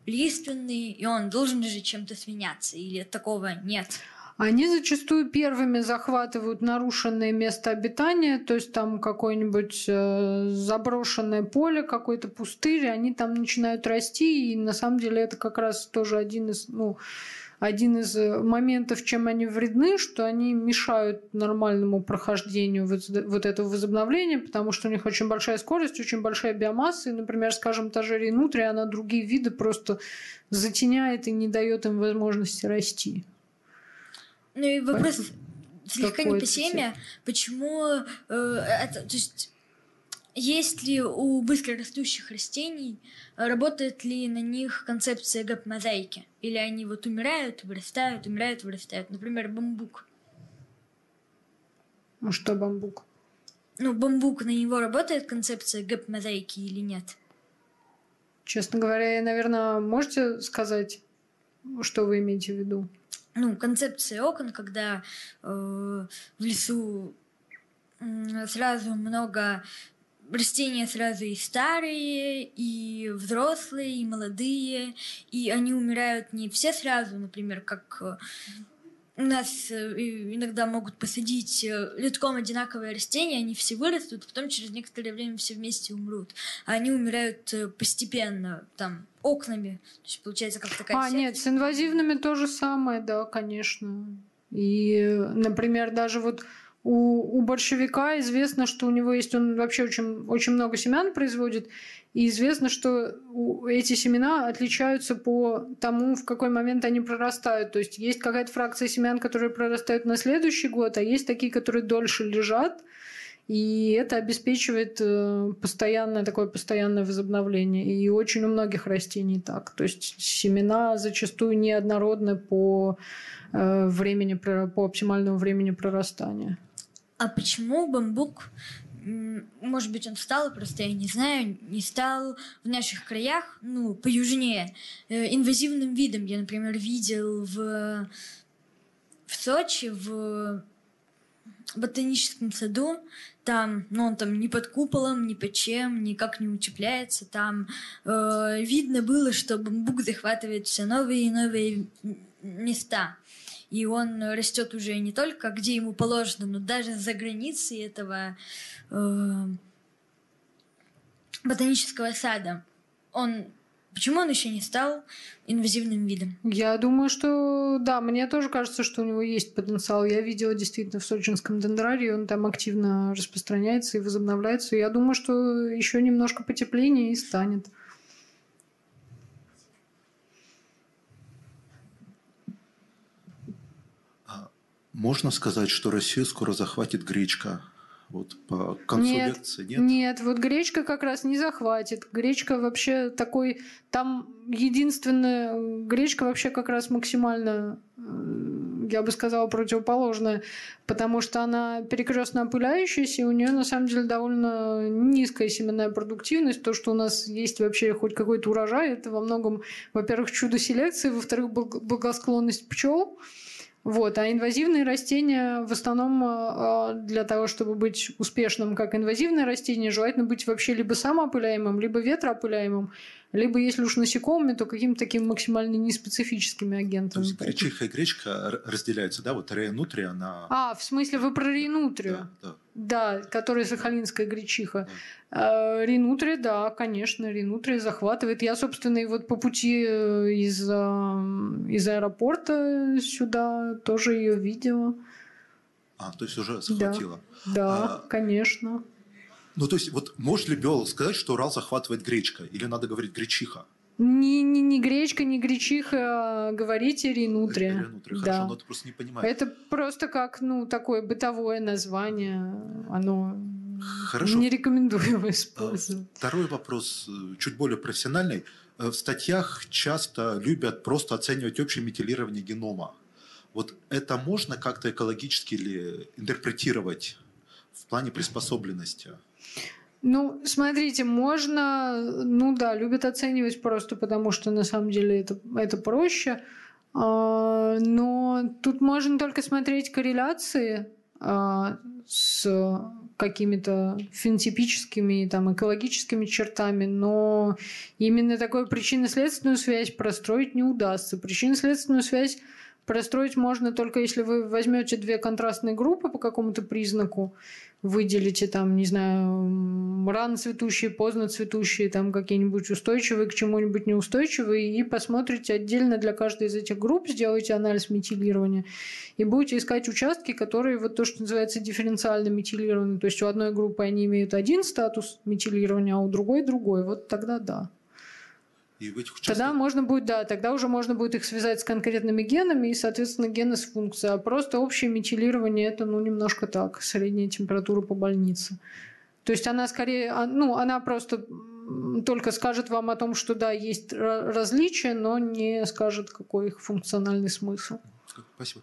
лиственный, и он должен же чем-то сменяться, или такого нет. Они зачастую первыми захватывают нарушенное место обитания, то есть там какое-нибудь э, заброшенное поле, какой-то пустырь, они там начинают расти, и на самом деле это как раз тоже один из, ну, один из э, моментов, чем они вредны, что они мешают нормальному прохождению вот, вот этого возобновления, потому что у них очень большая скорость, очень большая биомасса, и, например, скажем, та же ринутрия, она другие виды просто затеняет и не дает им возможности расти. Ну и вопрос слегка не Какой по это теме, почему э, это, то есть есть ли у быстрорастущих растений, работает ли на них концепция гэп-мозаики? Или они вот умирают, вырастают, умирают, вырастают? Например, бамбук. Ну что, бамбук? Ну, бамбук, на него работает концепция гэп-мозаики или нет? Честно говоря, наверное, можете сказать, что вы имеете в виду? Ну, концепция окон, когда э, в лесу м, сразу много растения сразу и старые, и взрослые, и молодые, и они умирают не все сразу, например, как э, у нас э, иногда могут посадить э, литком одинаковые растения, они все вырастут, потом через некоторое время все вместе умрут. А они умирают э, постепенно, там, окнами. То есть получается как такая А, сетка. нет, с инвазивными то же самое, да, конечно. И, например, даже вот у, у борщевика известно, что у него есть, он вообще очень, очень много семян производит, и известно, что у- эти семена отличаются по тому, в какой момент они прорастают. То есть есть какая-то фракция семян, которые прорастают на следующий год, а есть такие, которые дольше лежат, и это обеспечивает э, постоянное такое постоянное возобновление. И очень у многих растений так. То есть семена зачастую неоднородны по э, времени по оптимальному времени прорастания. А почему бамбук, может быть, он стал, просто я не знаю, не стал в наших краях, ну, поюжнее, э, инвазивным видом? Я, например, видел в, в Сочи, в ботаническом саду, там, ну, он там ни под куполом, ни под чем, никак не учепляется, там э, видно было, что бамбук захватывает все новые и новые места. И он растет уже не только где ему положено, но даже за границей этого э, ботанического сада. Он почему он еще не стал инвазивным видом? Я думаю, что да, мне тоже кажется, что у него есть потенциал. Я видела действительно в сочинском дендрарии, он там активно распространяется и возобновляется. Я думаю, что еще немножко потепление и станет. Можно сказать, что Россию скоро захватит гречка? Вот по концу нет, лекции, нет? Нет, вот гречка как раз не захватит. Гречка вообще такой... Там единственная... Гречка вообще как раз максимально, я бы сказала, противоположная, потому что она перекрестно опыляющаяся, и у нее на самом деле довольно низкая семенная продуктивность. То, что у нас есть вообще хоть какой-то урожай, это во многом, во-первых, чудо селекции, во-вторых, благосклонность пчел. Вот. А инвазивные растения в основном а, для того, чтобы быть успешным как инвазивное растение, желательно быть вообще либо самоопыляемым, либо ветроопыляемым, либо, если уж насекомыми, то какими-то такими максимально неспецифическими агентами. То есть гречиха и гречка разделяются, да? Вот реенутрия, она... А, в смысле вы про реенутрию? Да, да. Да, которая сахалинская гречиха. Да. Ренутрия, да, конечно, ренутрия захватывает. Я, собственно, и вот по пути э, из, из аэропорта сюда тоже ее видела. А, то есть уже захватила? Да, да а, конечно. Ну, то есть, вот может ли биолог сказать, что Урал захватывает гречка? Или надо говорить гречиха? Не, не, не гречка, не гречиха, а говорите ринутрия. Ринутрия, да. хорошо, но ты просто не понимаешь. Это просто как, ну, такое бытовое название, оно Хорошо. не рекомендую использовать. Второй вопрос, э, чуть более профессиональный. Э, в статьях часто любят просто оценивать общее метилирование генома. Вот это можно как-то экологически или интерпретировать в плане приспособленности? Ну, смотрите, можно, ну да, любят оценивать просто потому, что на самом деле это, это проще. А, но тут можно только смотреть корреляции а, с какими-то фенотипическими, там, экологическими чертами, но именно такую причинно-следственную связь простроить не удастся. Причинно-следственную связь простроить можно только если вы возьмете две контрастные группы по какому-то признаку, выделите там, не знаю, рано цветущие, поздно цветущие, там какие-нибудь устойчивые к чему-нибудь неустойчивые, и посмотрите отдельно для каждой из этих групп, сделайте анализ метилирования, и будете искать участки, которые вот то, что называется дифференциально метилированы. То есть у одной группы они имеют один статус метилирования, а у другой другой. Вот тогда да. И в этих участках... Тогда можно будет, да, тогда уже можно будет их связать с конкретными генами и, соответственно, гены с функцией. А просто общее метилирование это, ну, немножко так, средняя температура по больнице. То есть она скорее, а, ну, она просто только скажет вам о том, что да, есть различия, но не скажет, какой их функциональный смысл. Спасибо.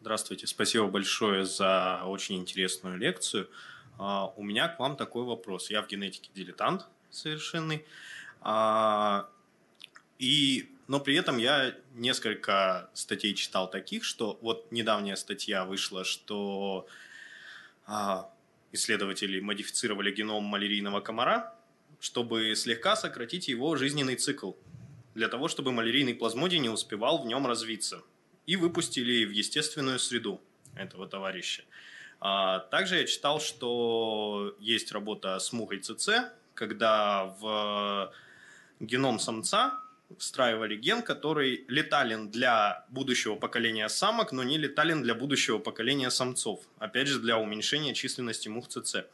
Здравствуйте, спасибо большое за очень интересную лекцию. А, у меня к вам такой вопрос. Я в генетике дилетант совершенный. А, и, но при этом я несколько статей читал таких, что вот недавняя статья вышла, что а, исследователи модифицировали геном малярийного комара, чтобы слегка сократить его жизненный цикл, для того, чтобы малярийный плазмодий не успевал в нем развиться. И выпустили в естественную среду этого товарища. А, также я читал, что есть работа с мухой ЦЦ, когда в геном самца встраивали ген, который летален для будущего поколения самок, но не летален для будущего поколения самцов. Опять же, для уменьшения численности мух ЦЦ.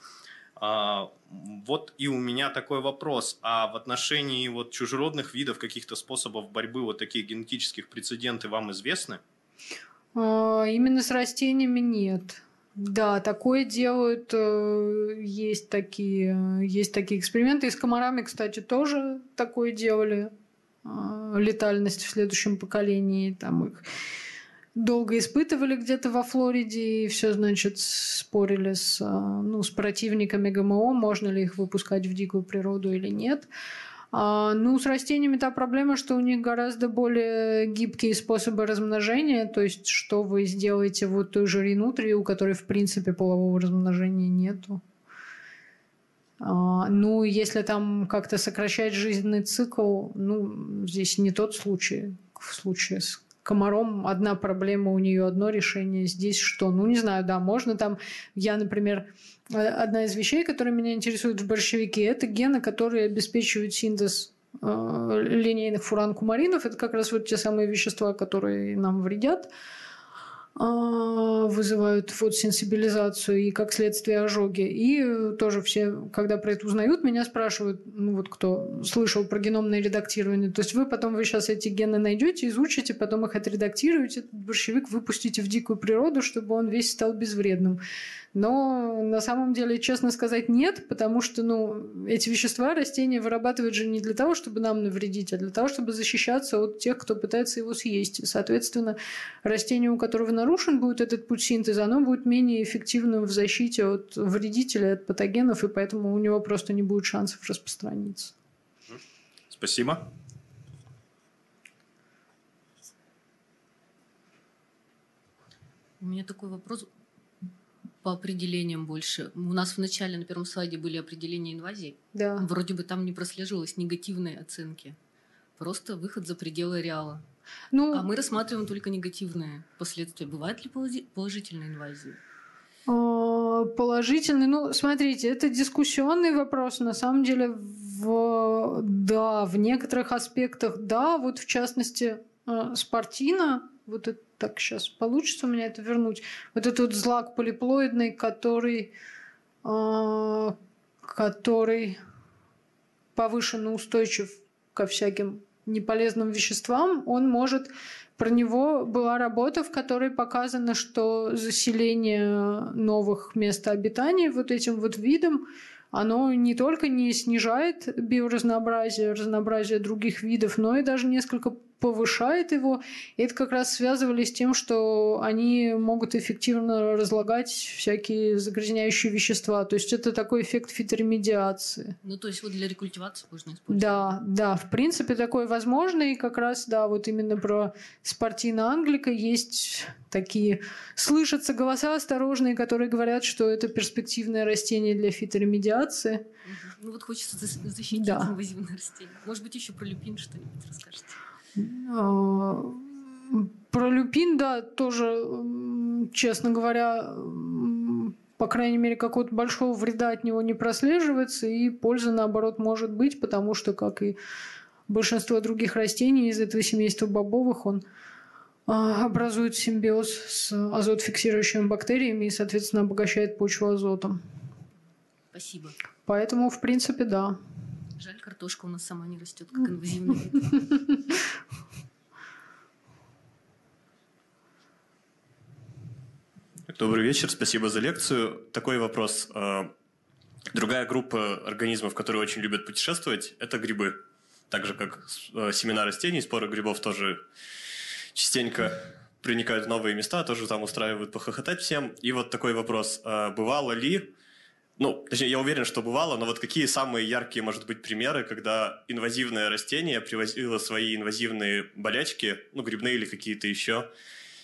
А, вот и у меня такой вопрос. А в отношении вот чужеродных видов, каких-то способов борьбы, вот таких генетических прецеденты вам известны? А, именно с растениями нет. Да, такое делают, э, есть такие, есть такие эксперименты. И с комарами, кстати, тоже такое делали. А, летальность в следующем поколении. Там их долго испытывали где-то во Флориде, и все, значит, спорили с, а, ну, с противниками ГМО, можно ли их выпускать в дикую природу или нет. А, ну, с растениями та проблема, что у них гораздо более гибкие способы размножения, то есть что вы сделаете вот той же ринутрии, у которой, в принципе, полового размножения нету. А, ну, если там как-то сокращать жизненный цикл, ну, здесь не тот случай. В случае с комаром одна проблема, у нее одно решение. Здесь что? Ну, не знаю, да, можно там... Я, например, одна из вещей, которая меня интересует в борщевике, это гены, которые обеспечивают синтез э, линейных фуранкумаринов. Это как раз вот те самые вещества, которые нам вредят. А, вызывают фотосенсибилизацию и, как следствие, ожоги. И тоже все, когда про это узнают, меня спрашивают, ну вот кто слышал про геномное редактирование, то есть вы потом вы сейчас эти гены найдете, изучите, потом их отредактируете, борщевик выпустите в дикую природу, чтобы он весь стал безвредным. Но на самом деле, честно сказать, нет, потому что ну, эти вещества растения вырабатывают же не для того, чтобы нам навредить, а для того, чтобы защищаться от тех, кто пытается его съесть. Соответственно, растение, у которого нарушен будет этот путь синтеза, оно будет менее эффективным в защите от вредителей, от патогенов, и поэтому у него просто не будет шансов распространиться. Спасибо. У меня такой вопрос по определениям больше. У нас в начале на первом слайде были определения инвазии. Да. Вроде бы там не прослеживалось негативной оценки. Просто выход за пределы реала. Ну, А мы рассматриваем только негативные последствия. Бывает ли положи- положительная инвазия? А, Положительный, ну, смотрите, это дискуссионный вопрос. На самом деле, в, да, в некоторых аспектах, да, вот в частности, э, спортина, вот это так сейчас получится у меня это вернуть, вот этот злак полиплоидный, который, а, который повышенно устойчив ко всяким неполезным веществам, он может про него была работа, в которой показано, что заселение новых мест обитания вот этим вот видом, оно не только не снижает биоразнообразие, разнообразие других видов, но и даже несколько повышает его. И это как раз связывали с тем, что они могут эффективно разлагать всякие загрязняющие вещества. То есть это такой эффект фиторемедиации. Ну, то есть вот для рекультивации можно использовать. Да, да, в принципе, такое возможно. И как раз, да, вот именно про спортина англика есть такие... Слышатся голоса осторожные, которые говорят, что это перспективное растение для фиторемедиации. Мгм. Ну вот хочется защитить Да. инвазивное растение. Может быть, еще про люпин что-нибудь расскажете? А, Про люпин, да, тоже, честно говоря, по крайней мере, какого-то большого вреда от него не прослеживается, и польза, наоборот, может быть, потому что, как и большинство других растений из этого семейства бобовых, он а, образует симбиоз с азотфиксирующими бактериями и, соответственно, обогащает почву азотом. Спасибо. Поэтому, в принципе, да. Жаль, картошка у нас сама не растет, как инвазивный вид. Добрый вечер, спасибо за лекцию. Такой вопрос. Э, Другая группа организмов, которые очень любят путешествовать, это грибы. Так же, как э, семена растений, споры грибов тоже частенько проникают в новые места, тоже там устраивают похохотать всем. И вот такой вопрос. Э, Бывало ли, ну, точнее, я уверен, что бывало, но вот какие самые яркие, может быть, примеры, когда инвазивное растение привозило свои инвазивные болячки, ну, грибные или какие-то еще,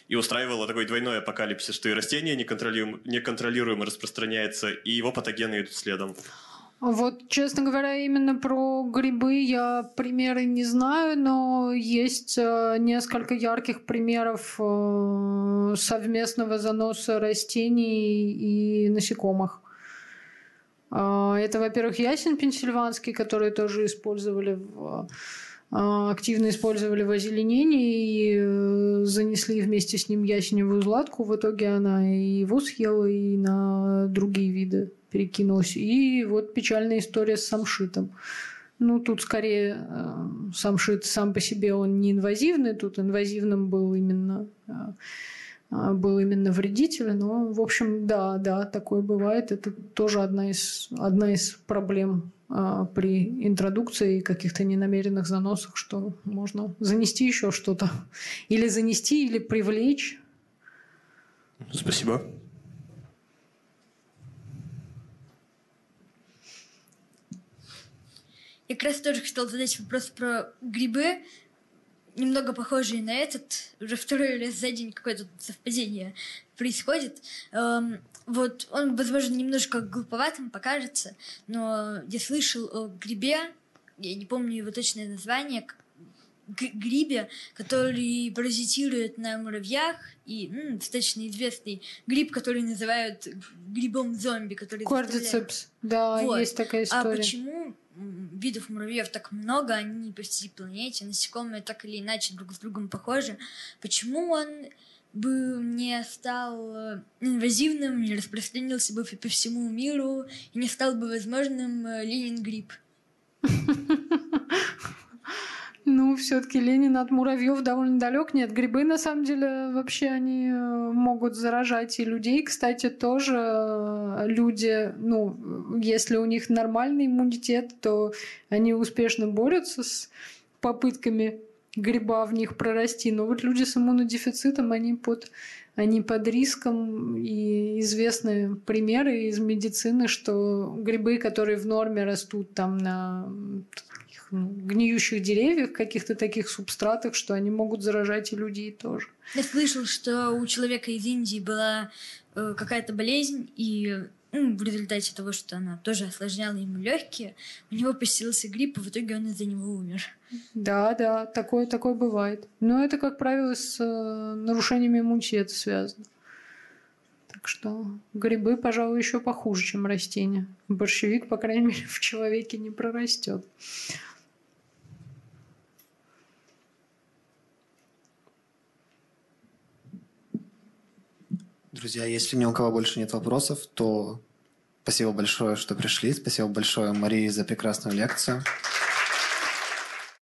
и устраивало такой двойной апокалипсис, что и растение неконтролируемо, неконтролируемо распространяется, и его патогены идут следом. Вот, честно говоря, именно про грибы я примеры не знаю, но есть э, несколько ярких примеров э, совместного заноса растений и насекомых. Э, Это, во-первых, ясень пенсильванский, который тоже использовали в э, активно использовали в озеленении и э, занесли вместе с ним ясеневую златку. В итоге она и его съела, и на другие виды перекинулась. И вот печальная история с самшитом. Ну, тут скорее э, самшит сам по себе он не инвазивный, тут инвазивным был именно э, был именно вредитель, но, в общем, да, да, такое бывает. Это тоже одна из, одна из проблем а, при интродукции и каких-то ненамеренных заносах, что можно занести еще что-то. *laughs* Или занести, или привлечь. Спасибо. Я как раз тоже хотела задать вопрос про грибы, немного похожие на этот. Уже второй раз за день какое-то совпадение происходит. Эм, вот он, возможно, немножко глуповатым покажется, но я слышал о грибе, я не помню его точное название, грибе, который паразитирует на муравьях, и м, достаточно известный гриб, который называют грибом зомби, который Кордицепс. Да, Вот. есть такая а история. почему м, видов муравьев так много, они по всей планете, насекомые так или иначе друг с другом похожи? Почему он бы не стал э, инвазивным, не распространился бы по всему миру и не стал бы возможным э, Ленин грипп. *laughs* Ну, все-таки Ленин от муравьев довольно далек. Нет, грибы на самом деле вообще они э, могут заражать и людей. Кстати, тоже э, люди, ну, если у них нормальный иммунитет, то они успешно борются с попытками гриба в них прорасти. Но вот люди с иммунодефицитом, они под, они под риском. И известны примеры из медицины, что грибы, которые в норме растут там на гниющих деревьев, каких-то таких субстратах, что они могут заражать и людей тоже. Я слышал, что у человека из Индии была э, какая-то болезнь, и ну, в результате того, что она тоже осложняла ему легкие, у него поселился грипп, и в итоге он из-за него умер. Да, да, такое, такое бывает. Но это, как правило, с э, нарушениями иммунитета связано. Так что грибы, пожалуй, еще похуже, чем растения. Борщевик, по крайней мере, в человеке не прорастет. Друзья, если ни у кого больше нет вопросов, то спасибо большое, что пришли. Спасибо большое Марии за прекрасную лекцию.